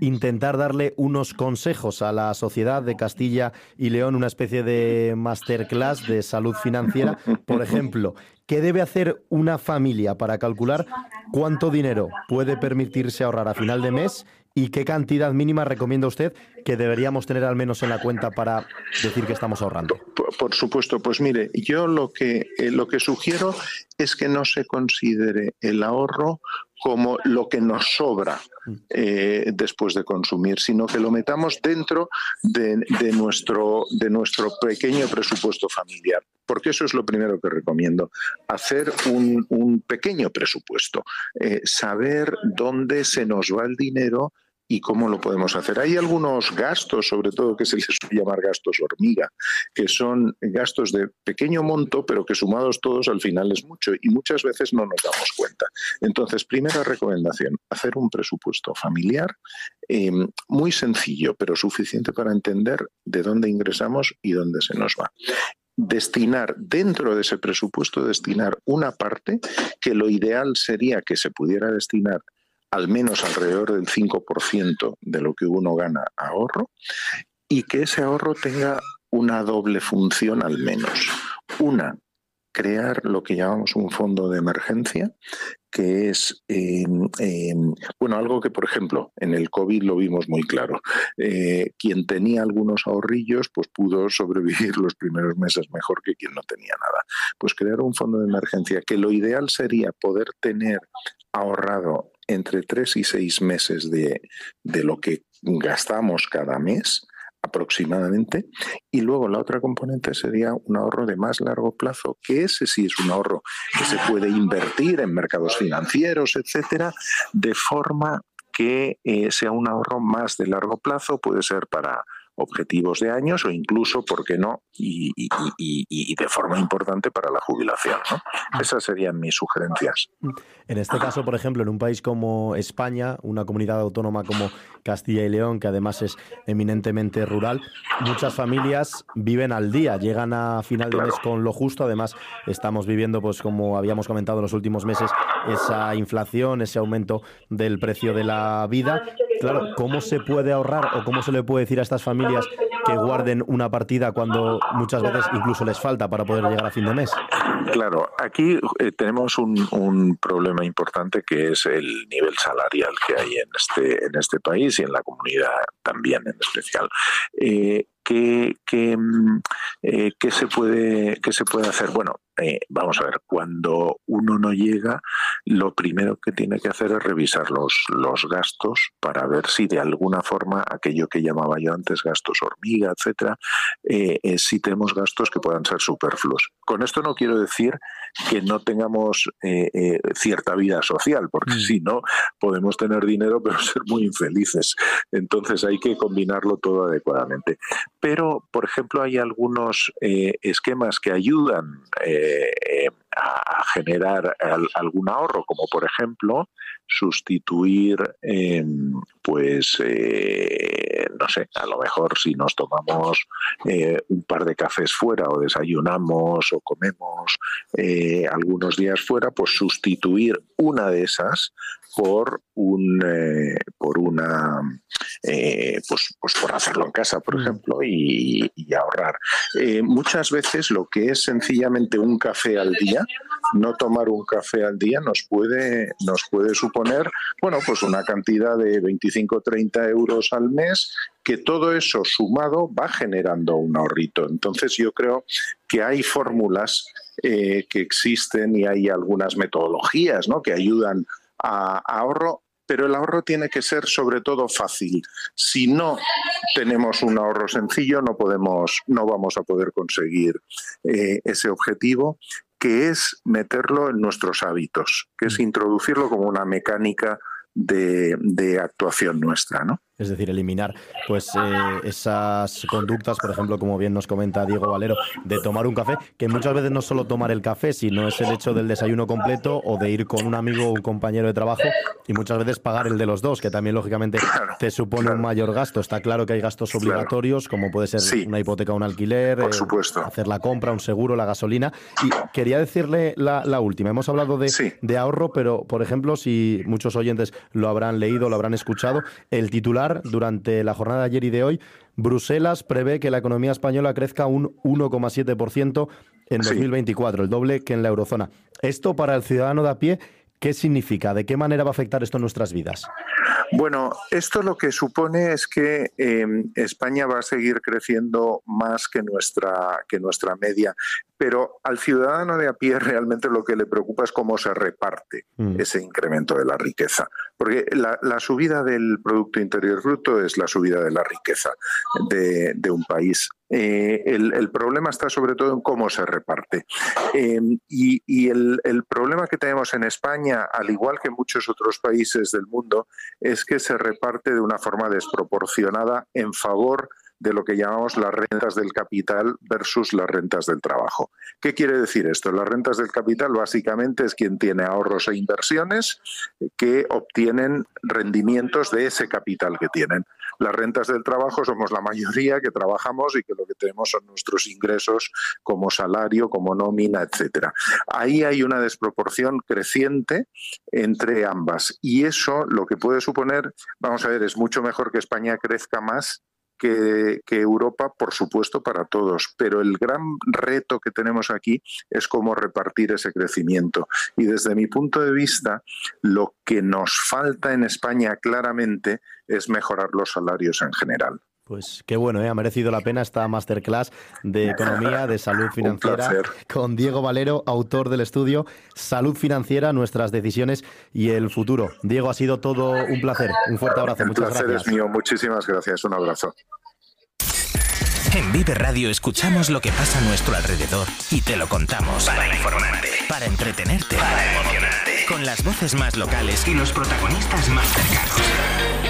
intentar darle unos consejos a la sociedad de Castilla y León, una especie de masterclass de salud financiera. Por ejemplo, ¿qué debe hacer una familia para calcular cuánto dinero puede permitirse ahorrar a final de mes ¿Y qué cantidad mínima recomienda usted que deberíamos tener al menos en la cuenta para decir que estamos ahorrando? Por, supuesto, pues mire, yo lo que, eh, lo que sugiero es que no se considere el ahorro como lo que nos sobra eh, después de consumir, sino que lo metamos dentro de, nuestro, de nuestro pequeño presupuesto familiar. Porque eso es lo primero que recomiendo, hacer un, pequeño presupuesto, eh, saber dónde se nos va el dinero y cómo lo podemos hacer. Hay algunos gastos, sobre todo que se les suele llamar gastos hormiga, que son gastos de pequeño monto, pero que sumados todos al final es mucho y muchas veces no nos damos cuenta. Entonces, primera recomendación, hacer un presupuesto familiar em, muy sencillo, pero suficiente para entender de dónde ingresamos y dónde se nos va destinar dentro de ese presupuesto, destinar una parte que lo ideal sería que se pudiera destinar al menos alrededor del 5% de lo que uno gana ahorro y que ese ahorro tenga una doble función al menos. Una, crear lo que llamamos un fondo de emergencia, que es, em, em, bueno, algo que, por ejemplo, en el COVID lo vimos muy claro. Eh, quien tenía algunos ahorrillos, pues pudo (laughs) sobrevivir los primeros meses mejor que quien no tenía nada. Pues crear un fondo de emergencia, que lo ideal sería poder tener ahorrado entre tres y seis meses de, lo que gastamos cada mes aproximadamente. Y luego la otra componente sería un ahorro de más largo plazo, que ese sí es un ahorro que se puede invertir en mercados financieros, etcétera, de forma que eh, sea un ahorro más de largo plazo, puede ser para objetivos de años o incluso, ¿por qué no? Y, de forma importante para la jubilación. Esas serían mis sugerencias. En este caso, por ejemplo, en un país como España, una comunidad autónoma como Castilla y León, que además es eminentemente rural, muchas familias viven al día, llegan a final de mes con lo justo. Además, estamos viviendo, pues como habíamos comentado en los últimos meses, esa inflación, ese aumento del precio de la vida. Claro, ¿cómo se puede ahorrar o cómo se le puede decir a estas familias que guarden una partida cuando muchas veces incluso les falta para poder llegar a fin de mes? Claro, aquí eh, tenemos un, problema importante que es el nivel salarial que hay en este, en este país y en la comunidad también en especial. Eh, ¿qué, mm, eh, se puede, qué se puede hacer? Bueno, eh, vamos a ver, cuando uno no llega, lo primero que tiene que hacer es revisar los, los gastos para ver si de alguna forma aquello que llamaba yo antes gastos hormiga, etcétera, eh, si tenemos gastos que puedan ser superfluos. Con esto no quiero decir que no tengamos cierta vida social, porque mm. si no, podemos tener dinero pero (laughs) ser muy infelices. Entonces hay que combinarlo todo adecuadamente pero por ejemplo hay algunos eh, esquemas que ayudan eh, eh, a generar algún ahorro, como por ejemplo sustituir, em, pues, no sé, a lo mejor si nos tomamos un par de cafés fuera o desayunamos o comemos algunos días fuera, pues sustituir una de esas por un por una pues, pues por hacerlo en casa por mm. ejemplo y, ahorrar muchas veces lo que es sencillamente un café al día no tomar un café al día nos puede, nos puede suponer, bueno, pues una cantidad de 25 o 30 euros al mes, que todo eso sumado va generando un ahorrito. Entonces yo creo que hay fórmulas eh, que existen y hay algunas metodologías ¿no? que ayudan a, ahorro pero el ahorro tiene que ser sobre todo fácil. Si no tenemos un ahorro sencillo, no podemos, no vamos a poder conseguir eh, ese objetivo que es meterlo en nuestros hábitos, que es mm. introducirlo como una mecánica de, actuación nuestra, ¿no? Es decir, eliminar pues eh, esas conductas, por ejemplo, como bien nos comenta Diego Valero, de tomar un café, que muchas veces no solo tomar el café, sino es el hecho del desayuno completo o de ir con un amigo o un compañero de trabajo y muchas veces pagar el de los dos, que también lógicamente te supone un mayor gasto. Está claro que hay gastos obligatorios, como puede ser una hipoteca o un alquiler, por eh, hacer la compra, un seguro, la gasolina. Y quería decirle la, última. Hemos hablado de, de ahorro, pero por ejemplo, si muchos oyentes lo habrán leído, lo habrán escuchado, el titular durante la jornada de ayer y de hoy, Bruselas prevé que la economía española crezca un 1,7% en 2024, el doble que en la eurozona. Esto para el ciudadano de a pie ¿Qué significa? ¿De qué manera va a afectar esto en nuestras vidas? Bueno, esto lo que supone es que em, España va a seguir creciendo más que nuestra, que nuestra media, pero al ciudadano de a pie (laughs) realmente lo que le preocupa es cómo se reparte mm. ese incremento de la riqueza, porque la, subida del Producto Interior Bruto es la subida de la riqueza de, de un país. Eh, el, problema está sobre todo en cómo se reparte. Em, y, el, problema que tenemos en España, al igual que en muchos otros países del mundo, es que se reparte de una forma desproporcionada en favor de lo que llamamos las rentas del capital versus las rentas del trabajo. ¿Qué quiere decir esto? Las rentas del capital básicamente es quien tiene ahorros e inversiones que obtienen rendimientos de ese capital que tienen. Las rentas del trabajo somos la mayoría que trabajamos y que lo que tenemos son nuestros ingresos como salario, como nómina, etcétera. Ahí hay una desproporción creciente entre ambas y eso lo que puede suponer, vamos a ver, es mucho mejor que España crezca más que, Europa, por supuesto, para todos. Pero el gran reto que tenemos aquí es cómo repartir ese crecimiento. Y desde mi punto de vista, lo que nos falta en España claramente es mejorar los salarios en general. Pues qué bueno, ¿eh? ha merecido la pena esta masterclass de economía, de salud (laughs) financiera, con Diego Valero, autor del estudio Salud Financiera, nuestras decisiones y el futuro. Diego, ha sido todo un placer. Un fuerte abrazo. El placer es mío. Muchísimas gracias. Un abrazo. En Vive Radio escuchamos lo que pasa a nuestro alrededor y te lo contamos. Para informarte, para entretenerte, para emocionarte. Con las voces más locales y los protagonistas más cercanos.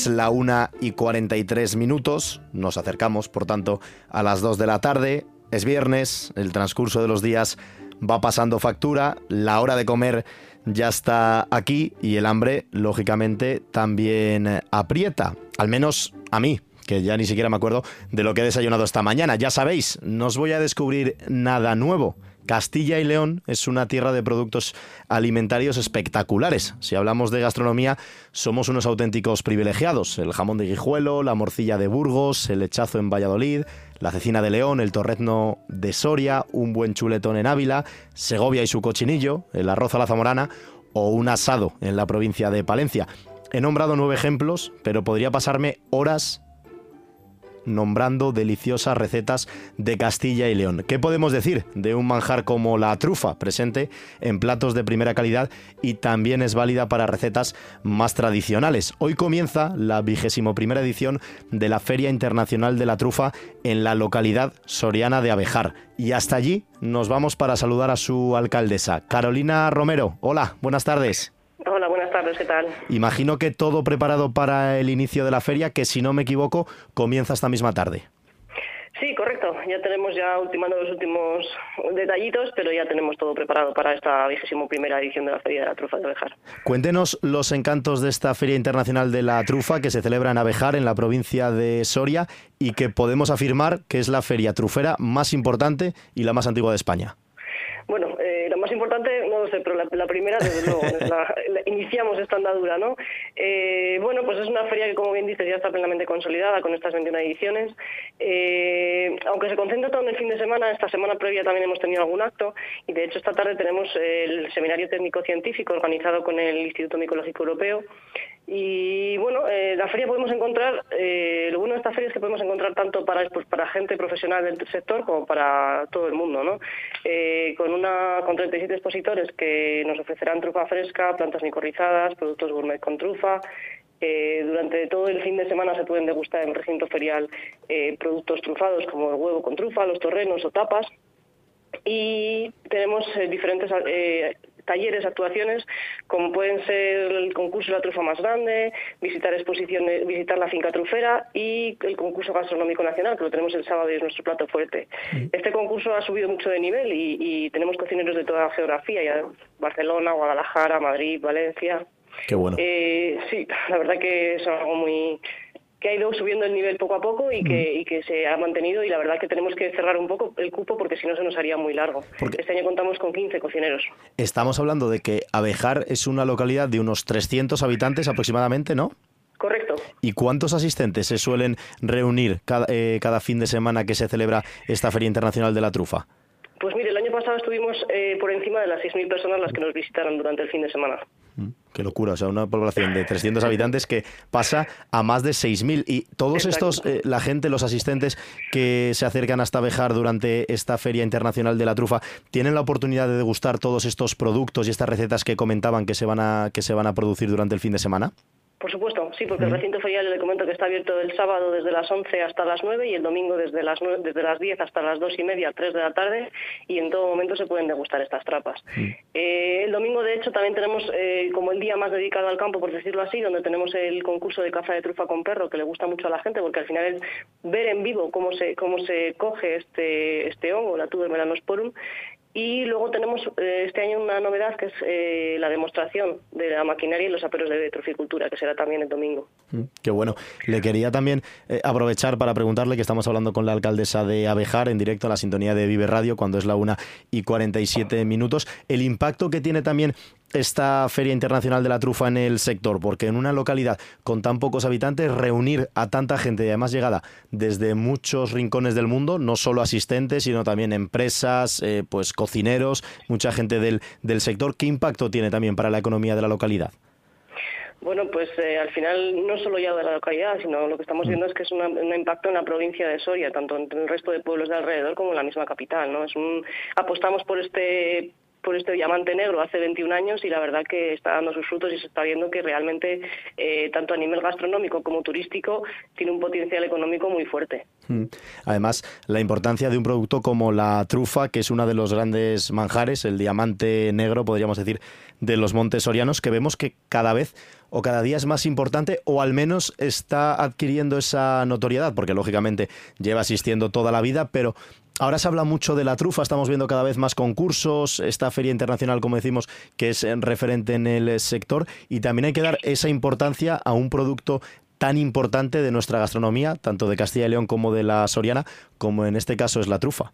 Es la 1 y 43 minutos, nos acercamos por tanto a las 2 de la tarde, es viernes, el transcurso de los días va pasando factura, la hora de comer ya está aquí y el hambre, lógicamente, también aprieta, al menos a mí, que ya ni siquiera me acuerdo de lo que he desayunado esta mañana. Ya sabéis, no os voy a descubrir nada nuevo. Castilla y León es una tierra de productos alimentarios espectaculares. Si hablamos de gastronomía, somos unos auténticos privilegiados. El jamón de Guijuelo, la morcilla de Burgos, el lechazo en Valladolid, la cecina de León, el torrezno de Soria, un buen chuletón en Ávila, Segovia y su cochinillo, el arroz a la zamorana o un asado en la provincia de Palencia. He nombrado nueve ejemplos, pero podría pasarme horas nombrando deliciosas recetas de Castilla y León. ¿Qué podemos decir de un manjar como la trufa, presente en platos de primera calidad y también es válida para recetas más tradicionales? Hoy comienza la vigésimo primera edición de la Feria Internacional de la Trufa en la localidad soriana de Abejar. Y hasta allí nos vamos para saludar a su alcaldesa, Carolina Romero. Hola, buenas tardes. Imagino que todo preparado para el inicio de la feria, que si no me equivoco, comienza esta misma tarde. Sí, correcto. Ya tenemos ya ultimando los últimos detallitos, pero ya tenemos todo preparado para esta vigésimo primera edición de la Feria de la Trufa de Abejar. Cuéntenos los encantos de esta Feria Internacional de la Trufa que se celebra en Abejar, en la provincia de Soria, y que podemos afirmar que es la feria trufera más importante y la más antigua de España. Bueno, eh, lo más importante, no lo la, primera, desde luego, iniciamos esta andadura, ¿no? Eh, bueno, pues es una feria que, como bien dices, ya está plenamente consolidada con estas 21 ediciones. Eh, aunque se concentra todo en el fin de semana, esta semana previa también hemos tenido algún acto y, de hecho, esta tarde tenemos el Seminario Técnico-Científico organizado con el Instituto Micológico Europeo y bueno, eh, la feria podemos encontrar, eh, lo bueno de esta feria es que podemos encontrar tanto para, pues, para gente profesional del sector como para todo el mundo, ¿no? Eh, con, una, con 37 expositores que nos ofrecerán trufa fresca, plantas micorrizadas, productos gourmet con trufa, durante todo el fin de semana se pueden degustar en el recinto ferial productos trufados como el huevo con trufa, los torrenos o tapas. Y tenemos diferentes talleres, actuaciones, como pueden ser el concurso de la trufa más grande, visitar exposiciones, visitar la finca trufera y el concurso gastronómico nacional, que lo tenemos el sábado y es nuestro plato fuerte. Mm. Este concurso ha subido mucho de nivel y, tenemos cocineros de toda la geografía, ya Barcelona, Guadalajara, Madrid, Valencia. Qué bueno. Eh, sí, (laughs) la verdad que es algo muy que ha ido subiendo el nivel poco a poco y que, y que se ha mantenido y la verdad que tenemos que cerrar un poco el cupo porque si no se nos haría muy largo. Este año contamos con 15 cocineros. Estamos hablando de que Abejar es una localidad de unos 300 habitantes aproximadamente, ¿no? Correcto. ¿Y cuántos asistentes se suelen reunir cada, eh, cada fin de semana que se celebra esta Feria Internacional de la Trufa? Pues mire, el año pasado estuvimos eh, por encima de las 6.000 personas las que nos visitaron durante el fin de semana. Mm, qué locura, o sea, una población de 300 habitantes que pasa a más de 6.000. Y todos estos, eh, la gente, los asistentes que se acercan hasta Bejar durante esta Feria Internacional de la Trufa, ¿tienen la oportunidad de degustar todos estos productos y estas recetas que comentaban que se van a, que se van a producir durante el fin de semana? Por supuesto, sí, porque el recinto ferial le comento que está abierto el sábado desde las 11 hasta las 9 y el domingo desde las, desde las 10 hasta las 2 y media, 3 de la tarde y en todo momento se pueden degustar estas trapas. Eh, el domingo, de hecho, también tenemos eh, como el día más dedicado al campo, por decirlo así, donde tenemos el concurso de caza de trufa con perro, que le gusta mucho a la gente porque al final es ver en vivo cómo se, cómo se coge este, este hongo, la tuber melanosporum, y luego tenemos eh, este año una novedad que es eh, la demostración de la maquinaria y los aperos de troficultura, que será también el domingo. Mm, qué bueno. Le quería también eh, aprovechar para preguntarle que estamos hablando con la alcaldesa de Abejar en directo a la sintonía de Vive Radio cuando es la 1 y 47 minutos. El impacto que tiene también esta Feria Internacional de la Trufa en el sector? Porque en una localidad con tan pocos habitantes, reunir a tanta gente y además llegada desde muchos rincones del mundo, no solo asistentes, sino también empresas, eh, pues cocineros, mucha gente del, del sector, ¿qué impacto tiene también para la economía de la localidad? Bueno, pues eh, al final no solo ya de la localidad, sino lo que estamos viendo es que es un impacto en la provincia de Soria, tanto en el resto de pueblos de alrededor como en la misma capital. ¿no? Es un, apostamos por este por este diamante negro hace 21 años y la verdad que está dando sus frutos y se está viendo que realmente eh, tanto a nivel gastronómico como turístico tiene un potencial económico muy fuerte. Mm. Además, la importancia de un producto como la trufa, que es uno de los grandes manjares, el diamante negro, podríamos decir, de los montes sorianos, que vemos que cada vez o cada día es más importante o al menos está adquiriendo esa notoriedad, porque lógicamente lleva asistiendo toda la vida, pero Ahora se habla mucho de la trufa, estamos viendo cada vez más concursos, esta feria internacional, como decimos, que es referente en el sector, y también hay que dar esa importancia a un producto tan importante de nuestra gastronomía, tanto de Castilla y León como de la Soriana, como en este caso es la trufa.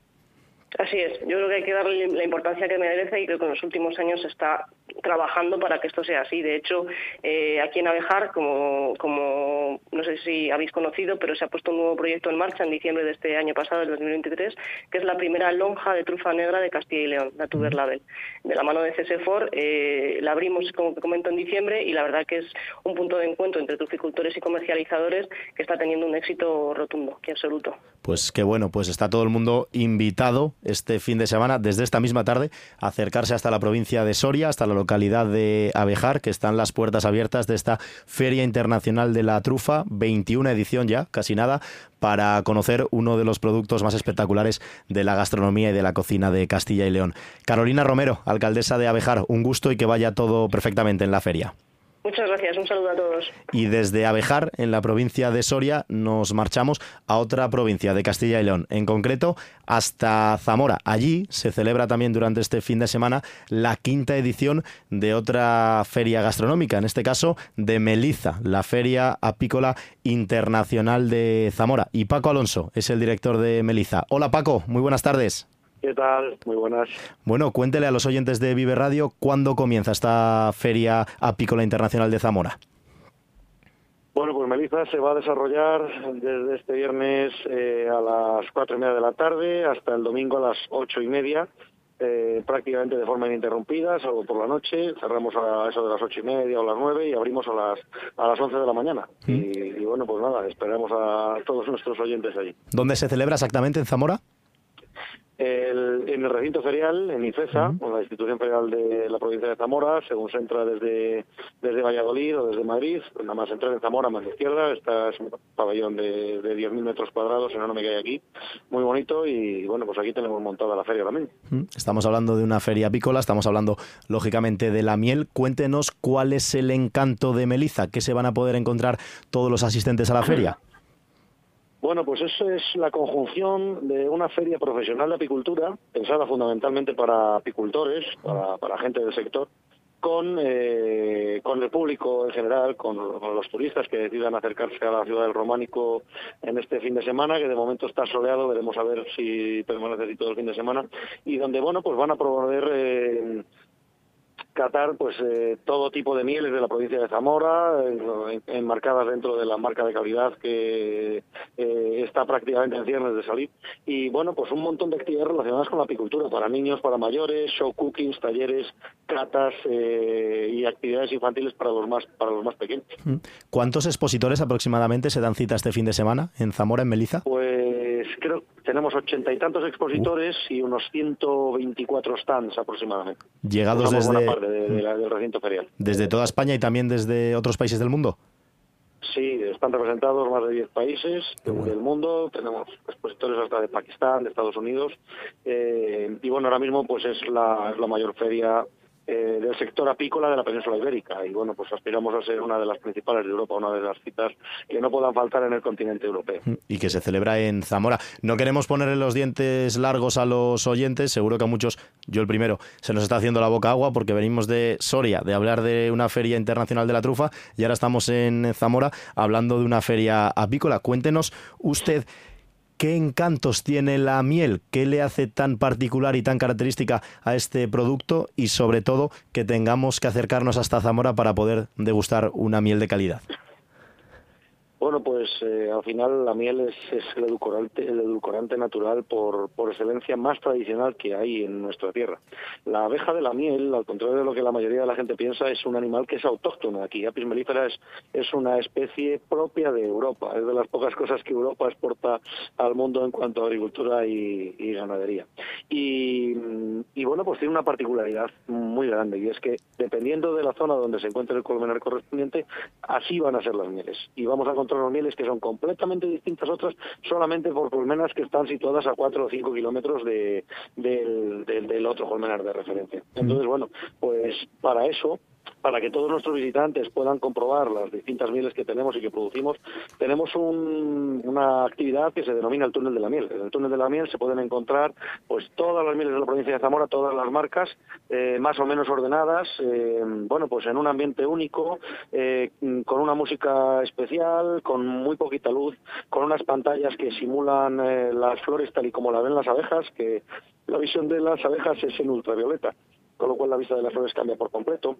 Así es, yo creo que hay que darle la importancia que merece y creo que en los últimos años se está trabajando para que esto sea así. De hecho, eh, aquí en Abejar, como, como no sé si habéis conocido, pero se ha puesto un nuevo proyecto en marcha en diciembre de este año pasado, del 2023, que es la primera lonja de trufa negra de Castilla y León, la Tuber Label. De la mano de CSFOR, eh, la abrimos, como te comento, en diciembre y la verdad que es un punto de encuentro entre truficultores y comercializadores que está teniendo un éxito rotundo y absoluto. Pues qué bueno, pues está todo el mundo invitado este fin de semana, desde esta misma tarde, acercarse hasta la provincia de Soria, hasta la localidad de Abejar, que están las puertas abiertas de esta Feria Internacional de la Trufa, 21 edición ya, casi nada, para conocer uno de los productos más espectaculares de la gastronomía y de la cocina de Castilla y León. Carolina Romero, alcaldesa de Abejar, un gusto y que vaya todo perfectamente en la feria. Muchas gracias, un saludo a todos. Y desde Abejar, en la provincia de Soria, nos marchamos a otra provincia de Castilla y León, en concreto hasta Zamora. Allí se celebra también durante este fin de semana la quinta edición de otra feria gastronómica, en este caso de Meliza, la Feria Apícola Internacional de Zamora. Y Paco Alonso es el director de Meliza. Hola Paco, muy buenas tardes. ¿Qué tal? Muy buenas. Bueno, cuéntele a los oyentes de Vive Radio cuándo comienza esta Feria Apícola Internacional de Zamora. Bueno, pues Melissa se va a desarrollar desde este viernes eh, a las cuatro y media de la tarde hasta el domingo a las ocho y media, eh, prácticamente de forma ininterrumpida, salvo por la noche. Cerramos a eso de las ocho y media o las nueve y abrimos a las a las once de la mañana. Y, y, bueno, pues nada, esperamos a todos nuestros oyentes allí. ¿Dónde se celebra exactamente en Zamora? El, en el recinto ferial, en IFESA, la institución ferial de la provincia de Zamora, según se entra desde, desde Valladolid o desde Madrid, nada más entrar en Zamora, más a la izquierda, está es un pabellón de, de 10.000 metros cuadrados, enorme que hay aquí, muy bonito y bueno, pues aquí tenemos montada la feria también. Estamos hablando de una feria apícola, estamos hablando lógicamente de la miel. Cuéntenos cuál es el encanto de Meliza, qué se van a poder encontrar todos los asistentes a la feria. Bueno, pues eso es la conjunción de una feria profesional de apicultura, pensada fundamentalmente para apicultores, para, para gente del sector, con, eh, con el público en general, con, los turistas que decidan acercarse a la ciudad del Románico en este fin de semana, que de momento está soleado, veremos a ver si permanece así todo el fin de semana, y donde, bueno, pues van a promover... Eh, catar pues eh, todo tipo de mieles de la provincia de Zamora, enmarcadas dentro de la marca de calidad que eh, está prácticamente en ciernes de salir. Y bueno, pues un montón de actividades relacionadas con la apicultura, para niños, para mayores, show cookings, talleres, catas eh, y actividades infantiles para los más para los más pequeños. ¿Cuántos expositores aproximadamente se dan cita este fin de semana en Zamora, en Meliza? Pues creo que tenemos ochenta y tantos expositores y unos 124 stands aproximadamente. Llegados desde de, de la, del recinto ferial. ¿Desde toda España y también desde otros países del mundo? Sí, están representados más de 10 países bueno. del mundo, tenemos expositores hasta de Pakistán, de Estados Unidos, eh, y bueno, ahora mismo pues es la, es la mayor feria eh, del sector apícola de la península ibérica. Y bueno pues aspiramos a ser una de las principales de Europa una de las citas que no puedan faltar en el continente europeo. Y que se celebra en Zamora. No queremos ponerle los dientes largos a los oyentes seguro que a muchos yo el primero se nos está haciendo la boca agua porque venimos de Soria de hablar de una feria internacional de la trufa y ahora estamos en Zamora hablando de una feria apícola. Cuéntenos usted ¿Qué encantos tiene la miel? ¿Qué le hace tan particular y tan característica a este producto? Y sobre todo, que tengamos que acercarnos hasta Zamora para poder degustar una miel de calidad. Bueno, pues eh, al final la miel es, es el, edulcorante, natural por, por excelencia más tradicional que hay en nuestra tierra. La abeja de la miel, al contrario de lo que la mayoría de la gente piensa, es un animal que es autóctono aquí. Apis mellifera es, es una especie propia de Europa. Es de las pocas cosas que Europa exporta al mundo en cuanto a agricultura y, y ganadería. Y, y bueno, pues tiene una particularidad muy grande y es que dependiendo de la zona donde se encuentre el colmenar correspondiente, así van a ser las mieles. Y vamos a encontrar mieles que son completamente distintas otras solamente por colmenas que están situadas a 4 o 5 kilómetros de, del, del, del otro colmenar de referencia. Entonces, bueno, pues para eso para que todos nuestros visitantes puedan comprobar las distintas mieles que tenemos y que producimos, tenemos un, una actividad que se denomina el túnel de la miel. En el túnel de la miel se pueden encontrar pues todas las mieles de la provincia de Zamora, todas las marcas, eh, más o menos ordenadas, eh, bueno, pues en un ambiente único, eh, con una música especial, con muy poquita luz, con unas pantallas que simulan eh, las flores tal y como la ven las abejas, que la visión de las abejas es en ultravioleta, con lo cual la vista de las flores cambia por completo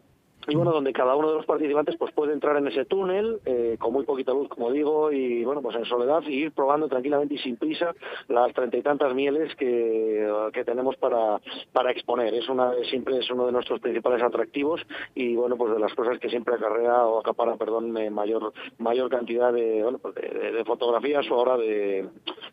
y bueno, donde cada uno de los participantes pues puede entrar en ese túnel eh, con muy poquita luz, como digo, y bueno, pues en soledad y ir probando tranquilamente y sin prisa las treinta y tantas mieles que, que tenemos para, para exponer. Es una siempre es uno de nuestros principales atractivos y bueno, pues de las cosas que siempre acarrea o acapara, perdón, mayor mayor cantidad de, bueno, pues de, de, fotografías o ahora de,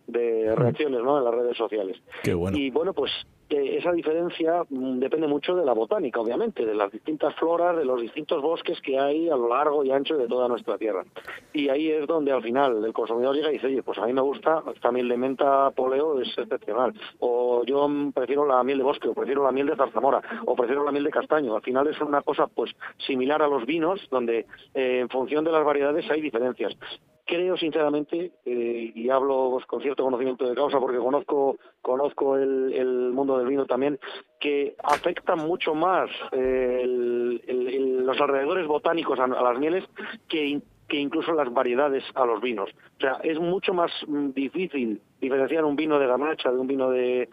de reacciones, ¿no? En las redes sociales. Qué bueno. Y bueno, pues esa diferencia mm, depende mucho de la botánica, obviamente, de las distintas floras, de los distintos bosques que hay a lo largo y ancho de toda nuestra tierra. Y ahí es donde al final el consumidor llega y dice, oye, pues a mí me gusta esta miel de menta poleo, es excepcional. O yo prefiero la miel de bosque, o prefiero la miel de zarzamora, o prefiero la miel de castaño. Al final es una cosa pues similar a los vinos, donde eh, en función de las variedades hay diferencias creo sinceramente, eh, y hablo con cierto conocimiento de causa porque conozco, conozco el, mundo del vino también, que afectan mucho más eh, los alrededores botánicos a, las mieles que, que incluso las variedades a los vinos. O sea, es mucho más mm, difícil diferenciar un vino de garnacha de un vino de,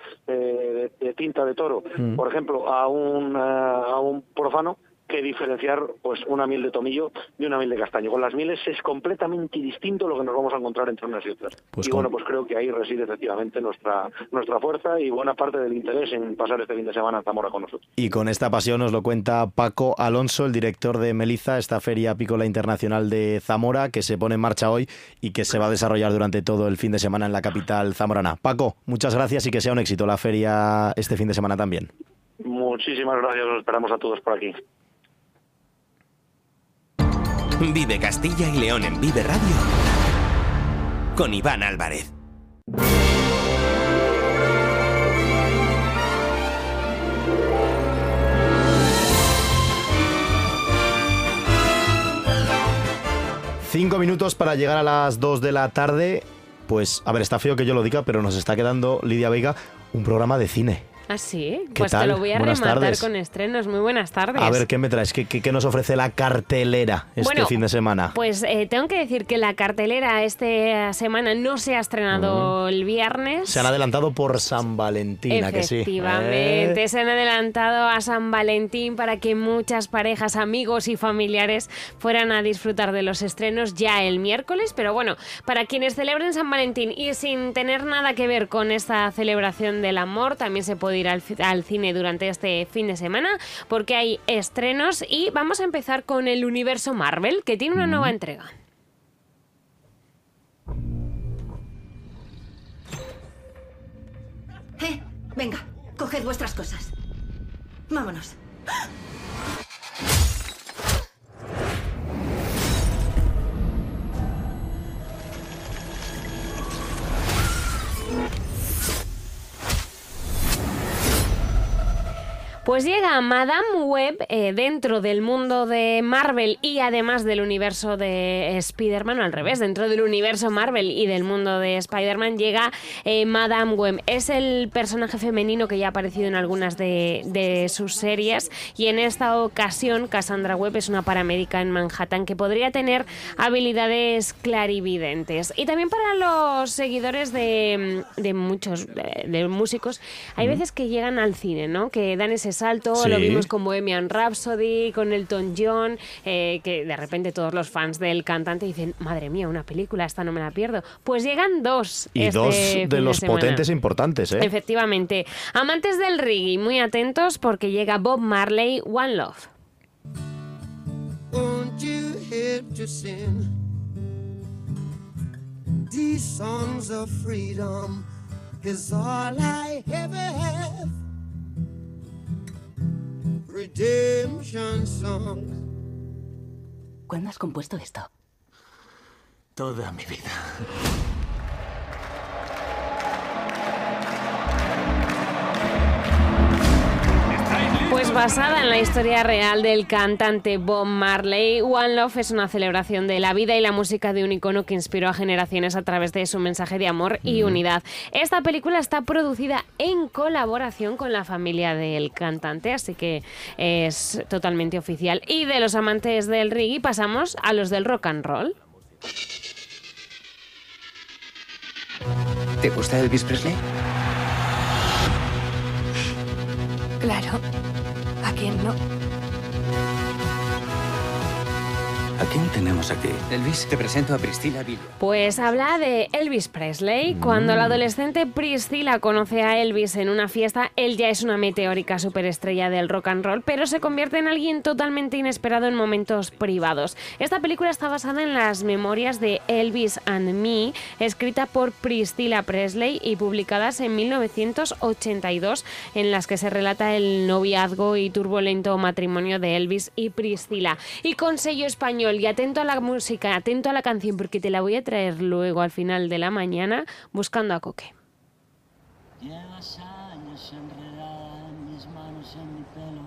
tinta de toro, mm. por ejemplo, a un, a un profano que diferenciar pues una miel de tomillo de una miel de castaño. Con las mieles es completamente distinto lo que nos vamos a encontrar entre unas y otras. Pues y bueno, pues creo que ahí reside efectivamente nuestra, nuestra fuerza y buena parte del interés en pasar este fin de semana en Zamora con nosotros. Y con esta pasión nos lo cuenta Paco Alonso, el director de Meliza, esta feria apícola internacional de Zamora, que se pone en marcha hoy y que se va a desarrollar durante todo el fin de semana en la capital zamorana. Paco, muchas gracias y que sea un éxito la feria este fin de semana también. Muchísimas gracias, los esperamos a todos por aquí. Vive Castilla y León en Vive Radio con Iván Álvarez. Cinco minutos para llegar a las dos de la tarde. Pues, a ver, está feo que yo lo diga, pero nos está quedando, Lidia Vega, un programa de cine. ¿Ah, sí? Pues te lo voy a rematar con estrenos. Muy buenas tardes. A ver, ¿qué me traes? ¿Qué, qué, nos ofrece la cartelera este fin de semana? Pues eh, tengo que decir que la cartelera esta semana no se ha estrenado el viernes. Se han adelantado por San Valentín, que sí? Efectivamente, ¿Eh? se han adelantado a San Valentín para que muchas parejas, amigos y familiares fueran a disfrutar de los estrenos ya el miércoles. Pero bueno, para quienes celebren San Valentín y sin tener nada que ver con esta celebración del amor, también se puede ir al, cine durante este fin de semana porque hay estrenos y vamos a empezar con el universo Marvel que tiene una nueva entrega. Eh, venga, coged vuestras cosas. Vámonos. Pues llega Madame Web eh, dentro del mundo de Marvel y además del universo de Spider-Man, o al revés, dentro del universo Marvel y del mundo de Spider-Man llega eh, Madame Web. Es el personaje femenino que ya ha aparecido en algunas de, sus series y en esta ocasión Cassandra Webb es una paramédica en Manhattan que podría tener habilidades clarividentes. Y también para los seguidores de, muchos de, músicos, hay veces que llegan al cine, ¿no? Que dan ese salto, lo vimos con Bohemian Rhapsody, con Elton John, eh, que de repente todos los fans del cantante dicen, madre mía, una película, esta no me la pierdo. Pues llegan dos. Y este dos de los potentes e importantes, ¿eh? Efectivamente. Amantes del reggae, muy atentos porque llega Bob Marley, One Love. These songs of freedom is all I ever have. Redemption Songs. ¿Cuándo has compuesto esto? Toda mi vida. Pues basada en la historia real del cantante Bob Marley, One Love es una celebración de la vida y la música de un icono que inspiró a generaciones a través de su mensaje de amor y unidad. Esta película está producida en colaboración con la familia del cantante, así que es totalmente oficial. Y de los amantes del reggae pasamos a los del rock and roll. ¿Te gusta Elvis Presley? Claro. ¿A ¿A quién tenemos aquí? Elvis, te presento a Priscila Villa. Pues habla de Elvis Presley. Cuando la mm. adolescente Priscila conoce a Elvis en una fiesta, él ya es una meteórica superestrella del rock and roll, pero se convierte en alguien totalmente inesperado en momentos privados. Esta película está basada en las memorias de Elvis and Me, escrita por Priscilla Presley y publicadas en 1982, en las que se relata el noviazgo y turbulento matrimonio de Elvis y Priscilla. Y con sello español y atento a la música, atento a la canción, porque te la voy a traer luego al final de la mañana buscando a Coque. Llevas años enredada en mis manos, en mi pelo,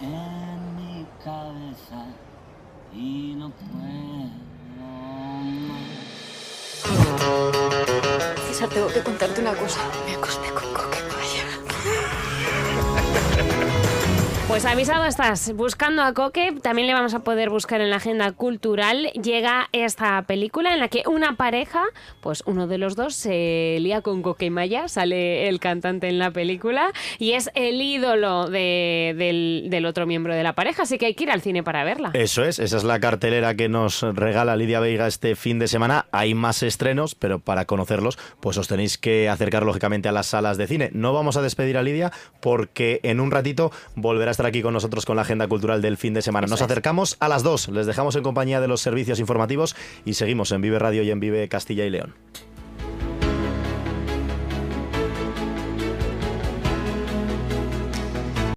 en mi cabeza y no puedo más. César, tengo que contarte una cosa. Me acosté con Coque, Pues avisado estás, buscando a Coque, también le vamos a poder buscar en la agenda cultural. Llega esta película en la que una pareja, pues uno de los dos se lía con Coque Maya, sale el cantante en la película y es el ídolo del, del, otro miembro de la pareja, así que hay que ir al cine para verla. Eso es, esa es la cartelera que nos regala Lidia Veiga este fin de semana. Hay más estrenos, pero para conocerlos, pues os tenéis que acercar lógicamente a las salas de cine. No vamos a despedir a Lidia porque en un ratito volverá aquí con nosotros con la agenda cultural del fin de semana. Nos acercamos a las dos, les dejamos en compañía de los servicios informativos y seguimos en Vive Radio y en Vive Castilla y León.